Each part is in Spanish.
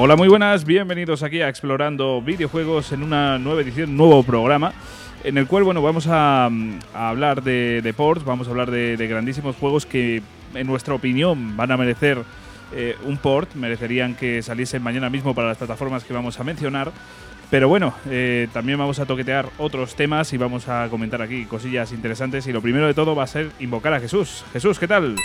Hola, muy buenas, bienvenidos aquí a Explorando Videojuegos en una nueva edición, nuevo programa, en el cual, bueno, vamos a, hablar de, de, ports, vamos a hablar de, de, grandísimos juegos que, en nuestra opinión, van a merecer eh, un port, merecerían que saliesen mañana mismo para las plataformas que vamos a mencionar. Pero bueno, eh, también vamos a toquetear otros temas y vamos a comentar aquí cosillas interesantes. Y lo primero de todo va a ser invocar a Jesús. Jesús, ¿qué tal?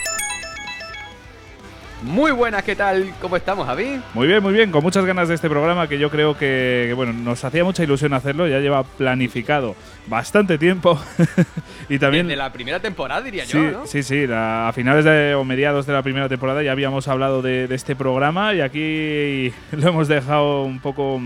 Muy buenas, ¿qué tal? ¿Cómo estamos, Javi? Muy bien, muy bien, con muchas ganas de este programa que yo creo que, que bueno, nos hacía mucha ilusión hacerlo, ya lleva planificado bastante tiempo y también de la primera temporada diría sí, yo, ¿no? Sí, sí, la, a finales de, o mediados de la primera temporada ya habíamos hablado de, de este programa y aquí lo hemos dejado un poco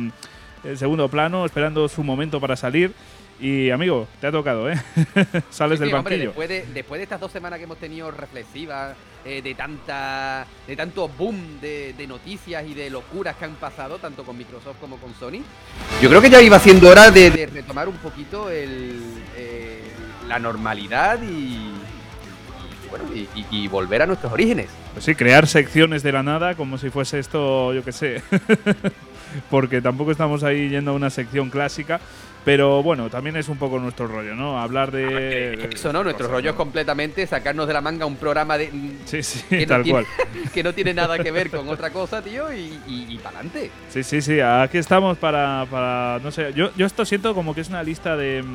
en segundo plano, esperando su momento para salir. Y amigo, te ha tocado, ¿eh? Sales sí, del sí, banquillo. Hombre, después, de, después de estas dos semanas que hemos tenido reflexivas, eh, de tanta de tanto boom de, de, noticias y de locuras que han pasado, tanto con Microsoft como con Sony, yo creo que ya iba siendo hora de, de retomar un poquito el, eh, la normalidad y, bueno, y, y, y, volver a nuestros orígenes. Pues sí, crear secciones de la nada como si fuese esto, yo qué sé. Porque tampoco estamos ahí yendo a una sección clásica. Pero bueno, también es un poco nuestro rollo, ¿no? Hablar de. Eso, ¿no? Nuestro rollo es completamente sacarnos de la manga un programa de. Sí, sí, que tal no tiene, cual. que no tiene nada que ver con otra cosa, tío, y, y, y para adelante. Sí, sí, sí. Aquí estamos para. para no sé. Yo, yo esto siento como que es una lista de.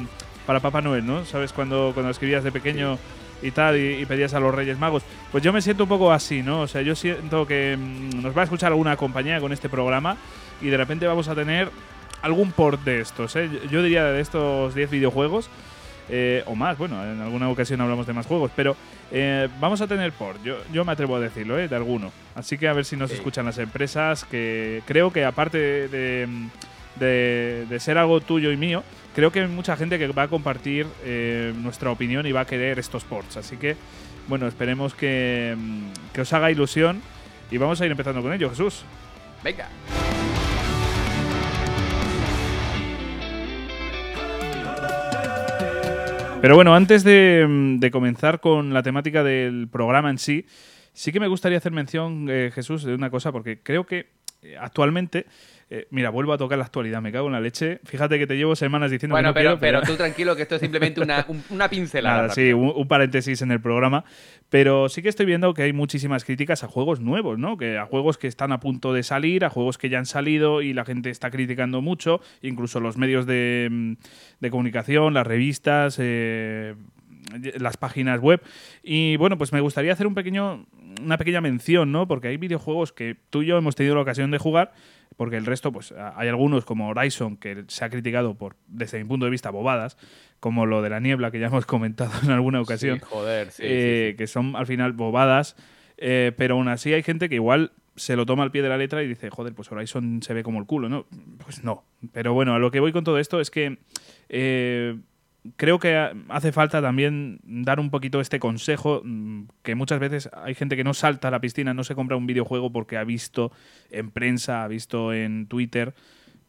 Para Papá Noel, ¿no? ¿Sabes? Cuando, cuando escribías de pequeño. Sí y tal, y, y, pedías a los Reyes Magos. Pues yo me siento un poco así, ¿no? O sea, yo siento que mmm, nos va a escuchar alguna compañía con este programa y de repente vamos a tener algún port de estos, ¿eh? Yo diría de estos 10 videojuegos. Eh, o más, bueno, en alguna ocasión hablamos de más juegos, pero eh, vamos a tener port, yo, yo, me atrevo a decirlo, ¿eh? de alguno. Así que a ver si nos sí. escuchan las empresas, que creo que aparte de, de, de, ser algo tuyo y mío, creo que hay mucha gente que va a compartir nuestra opinión y va a querer estos ports. Así que, bueno, esperemos que, que os haga ilusión y vamos a ir empezando con ello, Jesús. Venga. Pero bueno, antes de, de, comenzar con la temática del programa en sí, sí que me gustaría hacer mención, eh, Jesús, de una cosa, porque creo que actualmente eh, mira, vuelvo a tocar la actualidad, me cago en la leche. Fíjate que te llevo semanas diciendo bueno, que no pero, quiero, pero, pero tú tranquilo, que esto es simplemente una, un, una pincelada. Nada, sí, un, un, paréntesis en el programa. Pero sí que estoy viendo que hay muchísimas críticas a juegos nuevos, ¿no? Que a juegos que están a punto de salir, a juegos que ya han salido y la gente está criticando mucho, incluso los medios de, de comunicación, las revistas. Eh, las páginas web. Y bueno, pues me gustaría hacer un pequeño, una pequeña mención, ¿no? Porque hay videojuegos que tú y yo hemos tenido la ocasión de jugar, porque el resto, pues hay algunos como Horizon que se ha criticado por, desde mi punto de vista, bobadas, como lo de la niebla que ya hemos comentado en alguna ocasión. Sí, joder, sí, eh, sí, sí. Que son al final bobadas, eh, pero aún así hay gente que igual se lo toma al pie de la letra y dice, joder, pues Horizon se ve como el culo, ¿no? Pues no. Pero bueno, a lo que voy con todo esto es que eh, creo que hace falta también dar un poquito este consejo, mm, que muchas veces hay gente que no salta a la piscina, no se compra un videojuego porque ha visto en prensa, ha visto en Twitter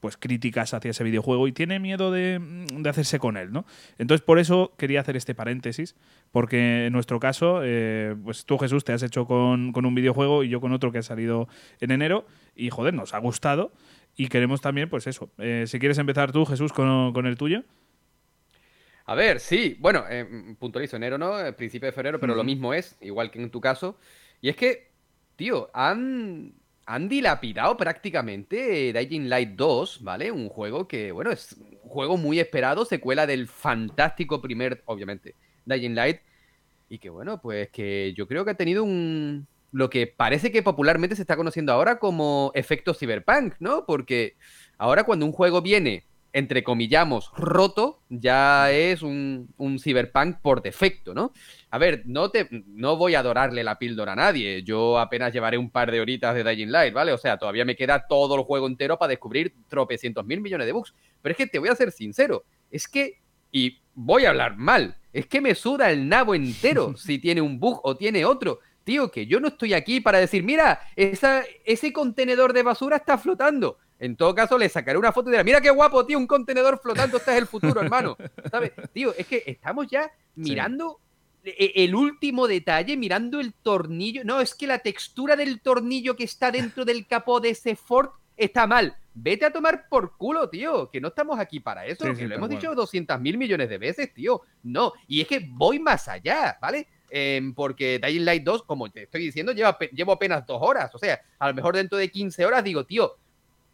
pues críticas hacia ese videojuego y tiene miedo de, de hacerse con él, ¿no? Entonces por eso quería hacer este paréntesis, porque en nuestro caso, eh, pues tú Jesús te has hecho con, con, un videojuego y yo con otro que ha salido en enero y joder, nos ha gustado y queremos también, pues eso, eh, si quieres empezar tú Jesús con, con el tuyo. A ver, sí, bueno, eh, puntualizo enero, ¿no? El principio de febrero, pero lo mismo es, igual que en tu caso. Y es que, tío, han, han dilapidado prácticamente Dying Light 2, ¿vale? Un juego que, bueno, es un juego muy esperado, secuela del fantástico primer, obviamente, Dying Light. Y que, bueno, pues que yo creo que ha tenido un... Lo que parece que popularmente se está conociendo ahora como efecto cyberpunk, ¿no? Porque ahora cuando un juego viene entre comillamos, roto, ya es un, un, cyberpunk por defecto, ¿no? A ver, no, te, no voy a adorarle la píldora a nadie. Yo apenas llevaré un par de horitas de Dying Light, ¿vale? O sea, todavía me queda todo el juego entero para descubrir tropecientos mil millones de bugs. Pero es que te voy a ser sincero, es que, y voy a hablar mal, es que me suda el nabo entero si tiene un bug o tiene otro. Tío, que yo no estoy aquí para decir, mira, esa, ese contenedor de basura está flotando. En todo caso, le sacaré una foto y diré, mira qué guapo, tío, un contenedor flotando, este es el futuro, hermano. ¿Sabes? Tío, es que estamos ya mirando sí. el último detalle, mirando el tornillo. No, es que la textura del tornillo que está dentro del capó de ese Ford está mal. Vete a tomar por culo, tío, que no estamos aquí para eso, que lo hemos dicho 200 mil millones de veces, tío. No, y es que voy más allá, ¿vale? Em, porque Dying Light 2, como te estoy diciendo, lleva, llevo apenas dos horas. O sea, a lo mejor dentro de 15 horas digo, tío,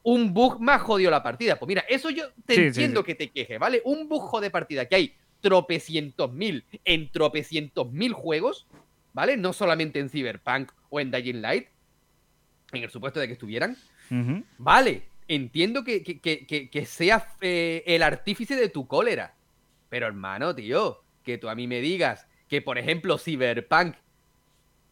un bug más jodió la partida. Pues mira, eso yo te entiendo que te queje, ¿vale? Un bug de partida que hay tropecientos mil en tropecientos mil juegos, ¿vale? No solamente en Cyberpunk o en Dying Light, en el supuesto de que estuvieran. Vale, entiendo que, que, seas eh, el artífice de tu cólera. Pero hermano, tío, que tú a mí me digas que, por ejemplo, Cyberpunk.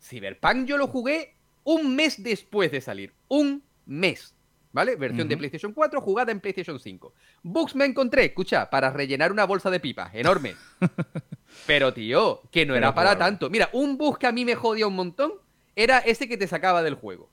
Cyberpunk yo lo jugué un mes después de salir. Un mes. ¿Vale? Versión de PlayStation 4, jugada en PlayStation 5. Bugs me encontré, escucha, para rellenar una bolsa de pipa, enorme. Pero, tío, que no era para tanto. Mira, un bug que a mí me jodía un montón era ese que te sacaba del juego.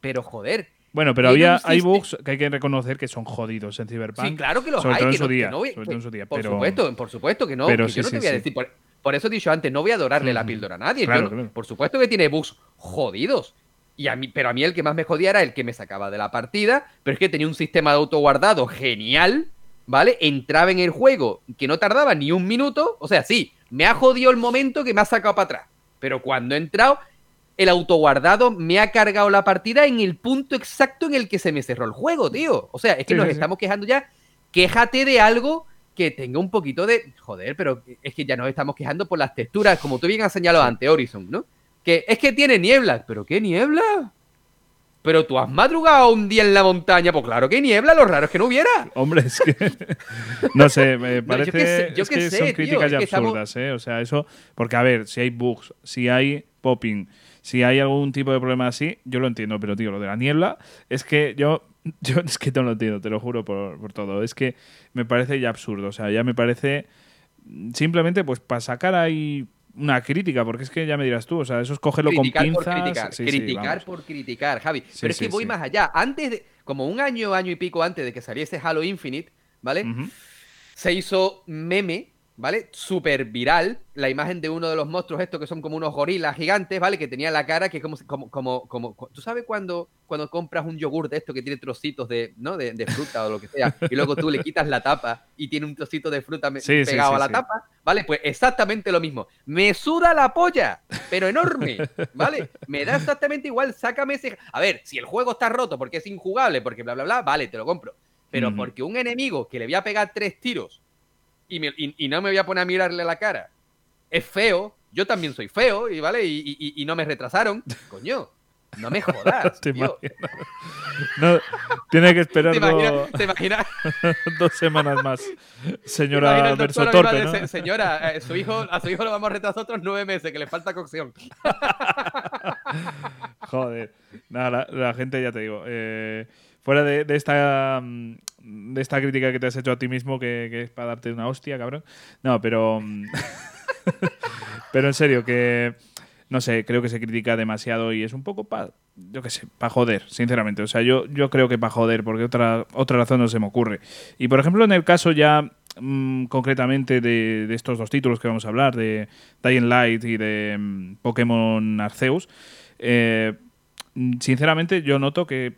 Pero, joder, bueno, pero había, hay bugs que hay que reconocer que son jodidos en Cyberpunk. Sí, claro que los hay. en su día, sobre todo en su día. Por supuesto, por supuesto que no. Pero yo no te voy a decir. Por, eso he dicho antes, no voy a adorarle la píldora a nadie. Por supuesto que tiene bugs jodidos. Y a mí, pero a mí el que más me jodía era el que me sacaba de la partida. Pero es que tenía un sistema de autoguardado genial. ¿Vale? Entraba en el juego que no tardaba ni un minuto. O sea, sí, me ha jodido el momento que me ha sacado para atrás. Pero cuando he entrado, el autoguardado me ha cargado la partida en el punto exacto en el que se me cerró el juego, tío. O sea, es que nos estamos quejando ya. Quéjate de algo que tenga un poquito de. Joder, pero es que ya nos estamos quejando por las texturas, como tú bien has señalado antes, Horizon, ¿no? Que es que tiene niebla. ¿Pero qué niebla? Pero tú has madrugado un día en la montaña, pues claro que niebla, lo raro es que no hubiera. Hombre, es que. no sé, me parece. yo que, son críticas ya absurdas, ¿eh? O sea, eso. Porque, a ver, si hay bugs, si hay popping, si hay algún tipo de problema así, yo lo entiendo, pero tío, lo de la niebla es que yo, yo es que no lo entiendo, te lo juro por, todo. Es que me parece ya absurdo, o sea, ya me parece simplemente pues para sacar ahí una crítica, porque es que ya me dirás tú, o sea, eso es cogerlo con pinzas. Por criticar, criticar por criticar, Javi. Pero es que voy más allá. Antes de, como un año, año y pico antes de que saliese Halo Infinite, ¿vale? Se hizo meme ¿vale? Súper viral, la imagen de uno de los monstruos estos que son como unos gorilas gigantes, ¿vale? Que tenía la cara que como, como, como, como ¿tú sabes cuando, cuando compras un yogur de esto que tiene trocitos de, ¿no? De, fruta o lo que sea, y luego tú le quitas la tapa y tiene un trocito de fruta pegado a la tapa, ¿vale? Pues exactamente lo mismo. Me suda la polla, pero enorme, ¿vale? Me da exactamente igual, sácame ese... A ver, si el juego está roto porque es injugable, porque bla, bla, bla, vale, te lo compro. Pero porque un enemigo que le voy a pegar tres tiros y, no me voy a poner a mirarle la cara. Es feo, yo también soy feo, y vale, y, no me retrasaron. Coño, no me jodas. tío. No, tiene que esperar ¿Te imaginas, dos semanas más. Señora Torpe, Señora, eh, su hijo, a su hijo lo vamos a retrasar otros nueve meses, que le falta cocción. Joder. Nada, la, gente, ya te digo. Eh, fuera de, esta mm, de esta crítica que te has hecho a ti mismo, que, es para darte una hostia, cabrón. No, pero. Mm, pero en serio, que. No sé, creo que se critica demasiado y es un poco para. Yo qué sé, para joder, sinceramente. O sea, yo, yo creo que para joder, porque otra, otra razón no se me ocurre. Y por ejemplo, en el caso ya. Mm, concretamente de, estos dos títulos que vamos a hablar, de Dying Light y de Pokémon Arceus, eh, sinceramente yo noto que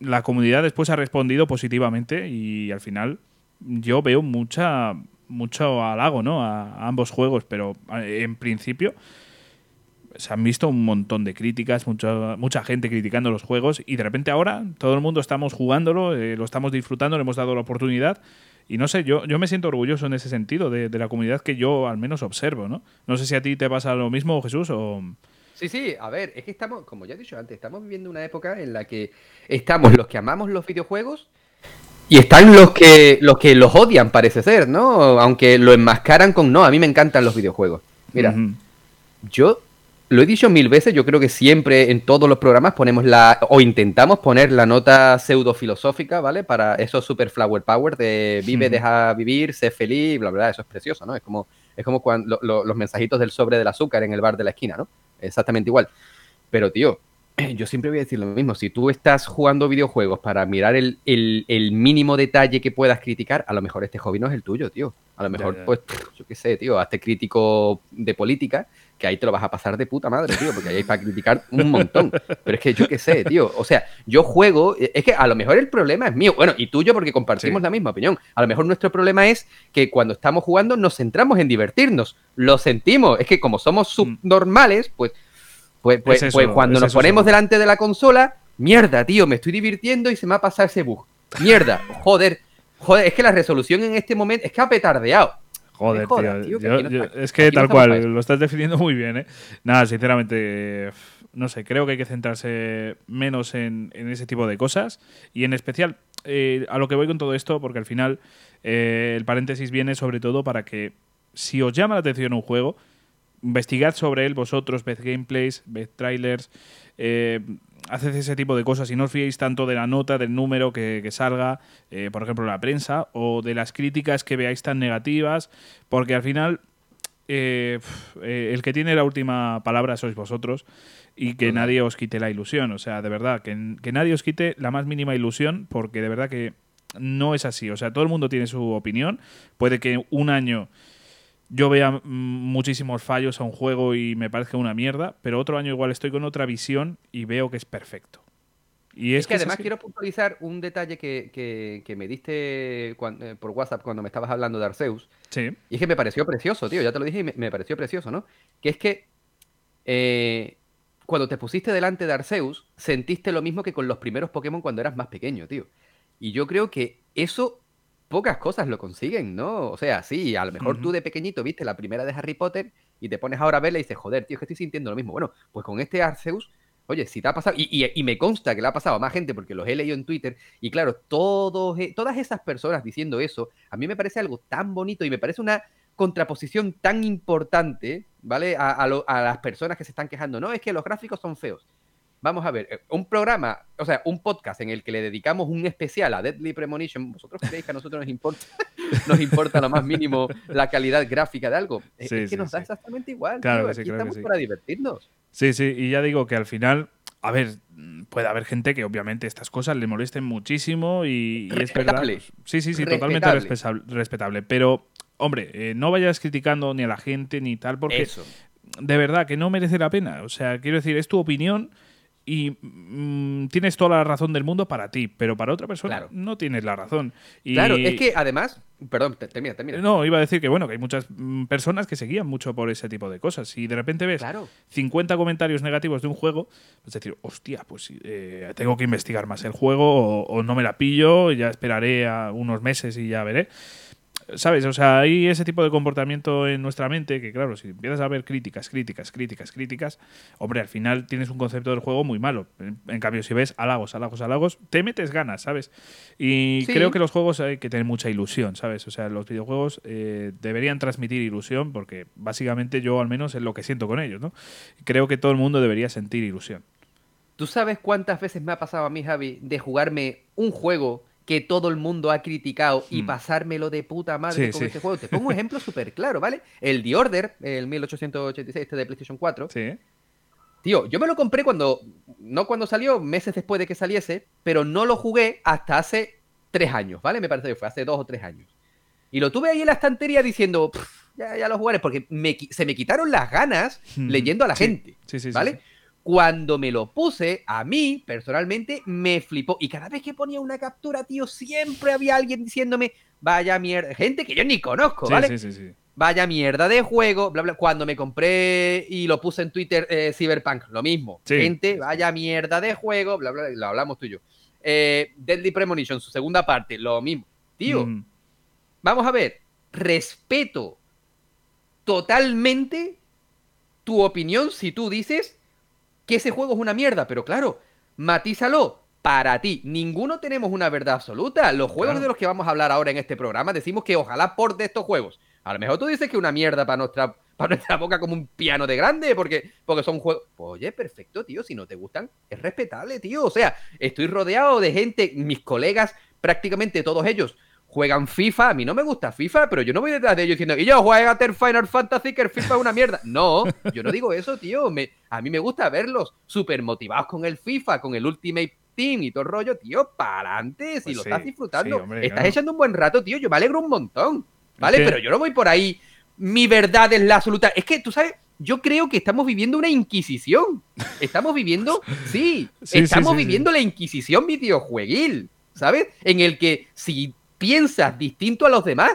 la comunidad después ha respondido positivamente y al final yo veo mucha mucho halago ¿no? a, ambos juegos, pero en principio se han visto un montón de críticas, mucha, mucha gente criticando los juegos y de repente ahora todo el mundo estamos jugándolo, eh, lo estamos disfrutando, le hemos dado la oportunidad y no sé, yo, yo me siento orgulloso en ese sentido de, de la comunidad que yo al menos observo. ¿no? no sé si a ti te pasa lo mismo, Jesús, o... Sí, sí, a ver, es que estamos, como ya he dicho antes, estamos viviendo una época en la que estamos los que amamos los videojuegos y están los que los que los odian, parece ser, ¿no? Aunque lo enmascaran con no, a mí me encantan los videojuegos. Mira, yo lo he dicho mil veces, yo creo que siempre en todos los programas ponemos la, o intentamos poner la nota pseudo filosófica, ¿vale? Para esos super flower power de vive, deja vivir, sé feliz, bla, bla, eso es precioso, ¿no? Es como, es como cuando los mensajitos del sobre del azúcar en el bar de la esquina, ¿no? exactamente igual. Pero, tío, yo siempre voy a decir lo mismo. Si tú estás jugando videojuegos para mirar el, mínimo detalle que puedas criticar, a lo mejor este hobby no es el tuyo, tío. A lo mejor, pues, yo qué sé, tío, hazte crítico de política, que ahí te lo vas a pasar de puta madre, tío, porque ahí hay para criticar un montón. Pero es que yo qué sé, tío. O sea, yo juego, es que a lo mejor el problema es mío, bueno, y tuyo porque compartimos la misma opinión. A lo mejor nuestro problema es que cuando estamos jugando nos centramos en divertirnos. Lo sentimos. Es que como somos mm. subnormales, pues pues, pues, pues cuando nos ponemos delante de la consola, mierda, tío, me estoy divirtiendo y se me ha pasado ese bug. Mierda, joder, joder, es que la resolución en este momento es que ha petardeado. Joder, tío. es que tal cual, lo estás definiendo muy bien, ¿eh? Nada, sinceramente, no sé, creo que hay que centrarse menos en, ese tipo de cosas y en especial eh, a lo que voy con todo esto, porque al final eh, el paréntesis viene sobre todo para que si os llama la atención un juego, investigad sobre él vosotros, ved gameplays, ved trailers, eh, haced ese tipo de cosas y no os fiéis tanto de la nota, del número que, salga, eh, por ejemplo, la prensa, o de las críticas que veáis tan negativas, porque al final eh, el que tiene la última palabra sois vosotros y que nadie os quite la ilusión, o sea, de verdad, que, que nadie os quite la más mínima ilusión, porque de verdad que no es así, o sea, todo el mundo tiene su opinión, puede que un año yo mm, muchísimos fallos a un juego y me parece una mierda, pero otro año igual estoy con otra visión y veo que es perfecto. Y es, que, además quiero puntualizar un detalle que, me diste eh, por WhatsApp cuando me estabas hablando de Arceus. Sí. Y es que me pareció precioso, tío. Ya te lo dije y me, pareció precioso, ¿no? Que es que eh, cuando te pusiste delante de Arceus, sentiste lo mismo que con los primeros Pokémon cuando eras más pequeño, tío. Y yo creo que eso pocas cosas lo consiguen, ¿no? O sea, sí, a lo mejor tú de pequeñito viste la primera de Harry Potter y te pones ahora a verla y dices, joder, tío, es que estoy sintiendo lo mismo. Bueno, pues con este Arceus, oye, si te ha pasado, y, me consta que le ha pasado a más gente porque los he leído en Twitter, y claro, todos, e, todas esas personas diciendo eso, a mí me parece algo tan bonito y me parece una contraposición tan importante, ¿vale? A, a las personas que se están quejando, no, es que los gráficos son feos. Vamos a ver, eh, un programa, o sea, un podcast en el que le dedicamos un especial a Deadly Premonition, ¿vosotros creéis que a nosotros nos importa, nos importa lo más mínimo la calidad gráfica de algo? es que nos da exactamente igual. Claro tío. estamos para divertirnos. Sí, sí, y ya digo que al final a ver, puede haber gente que obviamente estas cosas le molesten muchísimo y, es verdad. Sí, sí, sí, totalmente respetable. Pero, hombre, eh, no vayas criticando ni a la gente ni tal, porque de verdad que no merece la pena. O sea, quiero decir, es tu opinión y mm, tienes toda la razón del mundo para ti, pero para otra persona no tienes la razón. Claro, es que además, perdón, termina, termina. No, iba a decir que bueno, que hay muchas mm, personas que seguían mucho por ese tipo de cosas. Y de repente ves 50 comentarios negativos de un juego, pues decir, hostia, pues eh, tengo que investigar más el juego o, o, no me la pillo, ya esperaré a unos meses y ya veré. ¿Sabes? O sea, hay ese tipo de comportamiento en nuestra mente que, claro, si empiezas a ver críticas, críticas, críticas, críticas, hombre, al final tienes un concepto del juego muy malo. En, cambio, si ves halagos, halagos, halagos, te metes ganas, ¿sabes? Y creo que los juegos hay que tener mucha ilusión, ¿sabes? O sea, los videojuegos eh, deberían transmitir ilusión porque básicamente yo al menos es lo que siento con ellos, ¿no? Creo que todo el mundo debería sentir ilusión. ¿Tú sabes cuántas veces me ha pasado a mí, Javi, de jugarme un juego que todo el mundo ha criticado y hmm. pasármelo de puta madre con este juego. Te pongo un ejemplo súper claro, ¿vale? El The Order, el 1886 este de PlayStation 4. Sí. Tío, yo me lo compré cuando, no cuando salió, meses después de que saliese, pero no lo jugué hasta hace tres años, ¿vale? Me parece que fue hace dos o tres años. Y lo tuve ahí en la estantería diciendo, ya, ya lo jugaré, porque se me quitaron las ganas hmm. leyendo a la gente, ¿vale? Cuando me lo puse, a mí, personalmente, me flipó. Y cada vez que ponía una captura, tío, siempre había alguien diciéndome, vaya mierda. Gente que yo ni conozco, ¿vale? Sí, sí, sí. Vaya mierda de juego, bla, bla. Cuando me compré y lo puse en Twitter, eh, Cyberpunk, lo mismo. Gente, vaya mierda de juego, bla, bla, lo hablamos tú y yo. Eh, Deadly Premonition, su segunda parte, lo mismo. Tío, mm. vamos a ver, respeto totalmente tu opinión si tú dices que ese juego es una mierda, pero claro, matízalo para ti. Ninguno tenemos una verdad absoluta. Los juegos de los que vamos a hablar ahora en este programa decimos que ojalá por de estos juegos. A lo mejor tú dices que una mierda para nuestra, para nuestra boca como un piano de grande, porque, porque son juegos. Pues, oye, perfecto, tío. Si no te gustan, es respetable, tío. O sea, estoy rodeado de gente, mis colegas, prácticamente todos ellos, juegan FIFA. A mí no me gusta FIFA, pero yo no voy detrás de ellos diciendo, y yo juega el Final Fantasy, que el FIFA es una mierda. No, yo no digo eso, tío. Me, a mí me gusta verlos súper motivados con el FIFA, con el Ultimate Team y todo el rollo, tío, para adelante. Si Pues lo sí, estás disfrutando, sí, hombre, estás echando un buen rato, tío. Yo me alegro un montón. ¿Vale? Pero yo no voy por ahí. Mi verdad es la absoluta. Es que, tú sabes, yo creo que estamos viviendo una inquisición. Estamos viviendo, sí, estamos viviendo la inquisición videojueguil, ¿sabes? En el que si piensas distinto a los demás,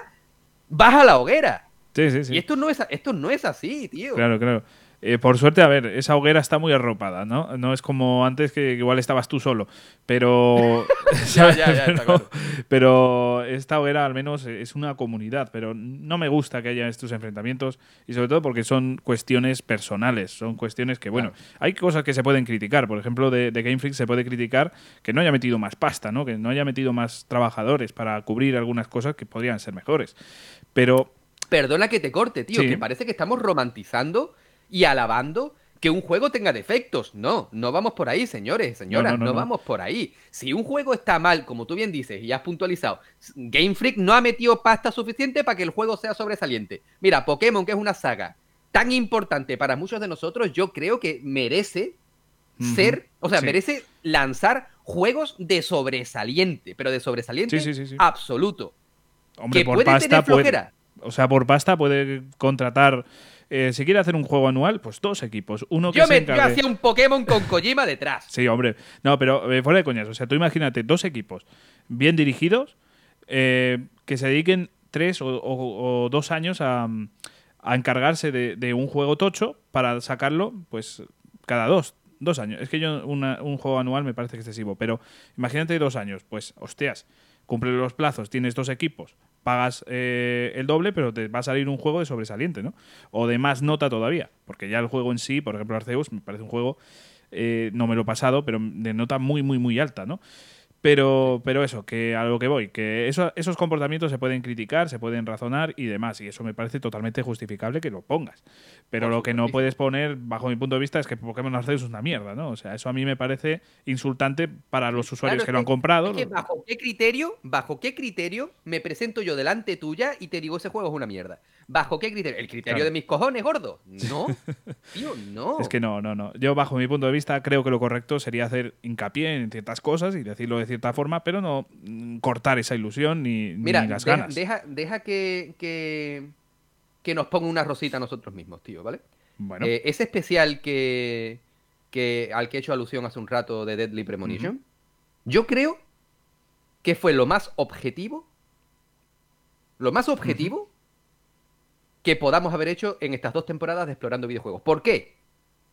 vas a la hoguera. Sí, sí, sí. Y esto no es, esto no es así, tío. Claro, claro. Eh, por suerte, a ver, esa hoguera está muy arropada, ¿no? No es como antes que igual estabas tú solo. Pero. Ya, ya, ya, está pero, claro. pero esta hoguera al menos es una comunidad. Pero no me gusta que haya estos enfrentamientos. Y sobre todo porque son cuestiones personales. Son cuestiones que, bueno, hay cosas que se pueden criticar. Por ejemplo, de, de Game Freak se puede criticar que no haya metido más pasta, ¿no? Que no haya metido más trabajadores para cubrir algunas cosas que podrían ser mejores. Pero Perdona que te corte, tío, Sí. que parece que estamos romantizando y alabando que un juego tenga defectos. No, no vamos por ahí, señores, señoras, No, no, no, no, no. vamos por ahí. Si un juego está mal, como tú bien dices y has puntualizado, Game Freak no ha metido pasta suficiente para que el juego sea sobresaliente. Mira, Pokémon, que es una saga tan importante para muchos de nosotros, yo creo que merece ser, o sea, sí. merece lanzar juegos de sobresaliente, pero de sobresaliente Sí, sí, absoluto. Hombre, que por puede pasta tener puede- flojera. o sea, por pasta puede contratar. Eh, si quiere hacer un juego anual, pues dos equipos. Uno que Yo, se me, yo encargue- hacía un Pokémon con Kojima detrás. Sí, hombre. No, pero eh, fuera de coñas. O sea, tú imagínate dos equipos bien dirigidos eh, que se dediquen tres o, o- o dos años a, a encargarse de, de un juego tocho para sacarlo, pues cada dos. Dos años. Es que yo una- un juego anual me parece excesivo, pero imagínate dos años. Pues, hostias, cumple los plazos, tienes dos equipos, pagas eh, el doble, pero te va a salir un juego de sobresaliente, ¿no? O de más nota todavía, porque ya el juego en sí, por ejemplo Arceus, me parece un juego, eh, no me lo he pasado, pero de nota muy, muy, muy alta, ¿no? Pero, pero eso, que a lo que voy, que eso- esos comportamientos se pueden criticar, se pueden razonar y demás, y eso me parece totalmente justificable que lo pongas. Pero Por lo que no puedes poner, bajo mi punto de vista, es que Pokémon Arceus es una mierda, ¿no? O sea, eso a mí me parece insultante para los usuarios Claro, que lo han comprado. es que bajo qué criterio, bajo qué criterio me presento yo delante tuya y te digo ese juego es una mierda. ¿Bajo qué criterio? ¿El criterio Claro. de mis cojones, gordo? No. Tío, no. Es que no, no, no. Yo, bajo mi punto de vista, creo que lo correcto sería hacer hincapié en ciertas cosas y decirlo de cierta forma, pero no mm, cortar esa ilusión ni, ni Mira, las deja, ganas. deja, deja que, que, que nos ponga una rosita a nosotros mismos, tío, ¿vale? Bueno, Eh, ese especial que, que al que he hecho alusión hace un rato de Deadly Premonition, yo creo que fue lo más objetivo, lo más objetivo que podamos haber hecho en estas dos temporadas de Explorando Videojuegos. ¿Por qué?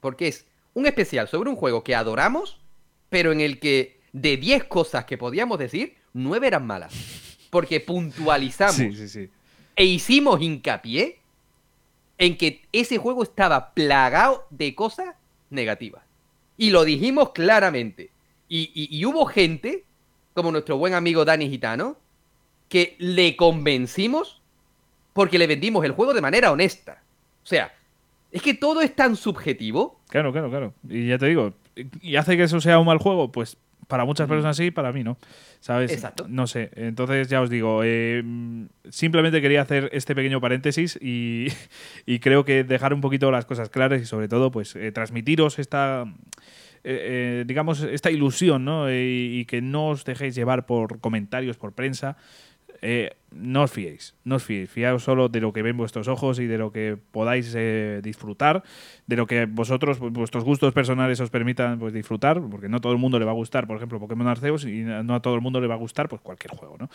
Porque es un especial sobre un juego que adoramos, pero en el que de 10 cosas que podíamos decir, 9 eran malas. Porque puntualizamos sí, sí, sí. e hicimos hincapié en que ese juego estaba plagado de cosas negativas. Y lo dijimos claramente. Y, y- y hubo gente, como nuestro buen amigo Dani Gitano, que le convencimos porque le vendimos el juego de manera honesta. O sea, es que todo es tan subjetivo. Claro, claro, claro. Y ya te digo, ¿y hace que eso sea un mal juego? Pues para muchas personas sí, para mí no. ¿Sabes? Exacto. No sé. Entonces ya os digo, eh, simplemente quería hacer este pequeño paréntesis y, y creo que dejar un poquito las cosas claras y sobre todo, pues, eh, transmitiros esta. eh, eh, digamos, esta ilusión, ¿no? Eh, y que no os dejéis llevar por comentarios, por prensa. Eh, no os fiéis, no os fiéis, fiaos solo de lo que ven vuestros ojos y de lo que podáis eh, disfrutar, de lo que vosotros, vuestros gustos personales os permitan pues, disfrutar, porque no todo el mundo le va a gustar, por ejemplo, Pokémon Arceus y no a todo el mundo le va a gustar pues cualquier juego, ¿no?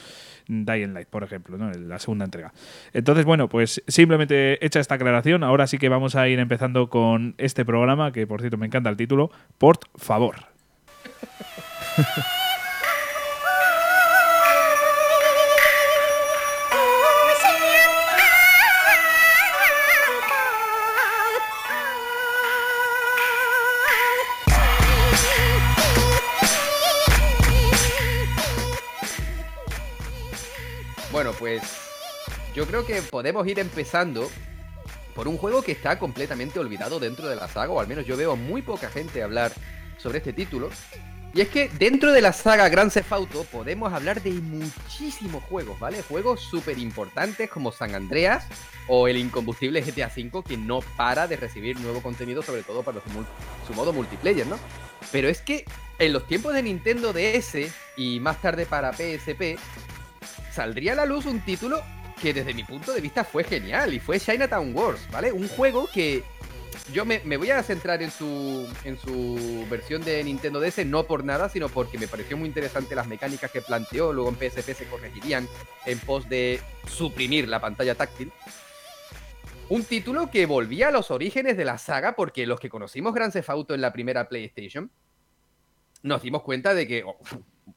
Dying Light, por ejemplo, ¿no? La segunda entrega. Entonces, bueno, pues simplemente hecha esta aclaración, ahora sí que vamos a ir empezando con este programa, que por cierto me encanta el título, Por favor. pues yo creo que podemos ir empezando por un juego que está completamente olvidado dentro de la saga, o al menos yo veo muy poca gente hablar sobre este título, Y es que dentro de la saga Grand Theft Auto podemos hablar de muchísimos juegos, ¿vale? Juegos súper importantes como San Andreas o el incombustible GTA V que no para de recibir nuevo contenido, sobre todo para su, modo multiplayer, ¿no? Pero es que en los tiempos de Nintendo DS y más tarde para PSP, saldría a la luz un título que desde mi punto de vista fue genial y fue Chinatown Wars, ¿vale? Un juego que yo me, voy a centrar en su, en su versión de Nintendo DS, no por nada, sino porque me pareció muy interesante las mecánicas que planteó. Luego en PSP se corregirían en pos de suprimir la pantalla táctil. Un título que volvía a los orígenes de la saga, porque los que conocimos Grand Theft Auto en la primera PlayStation, nos dimos cuenta de que,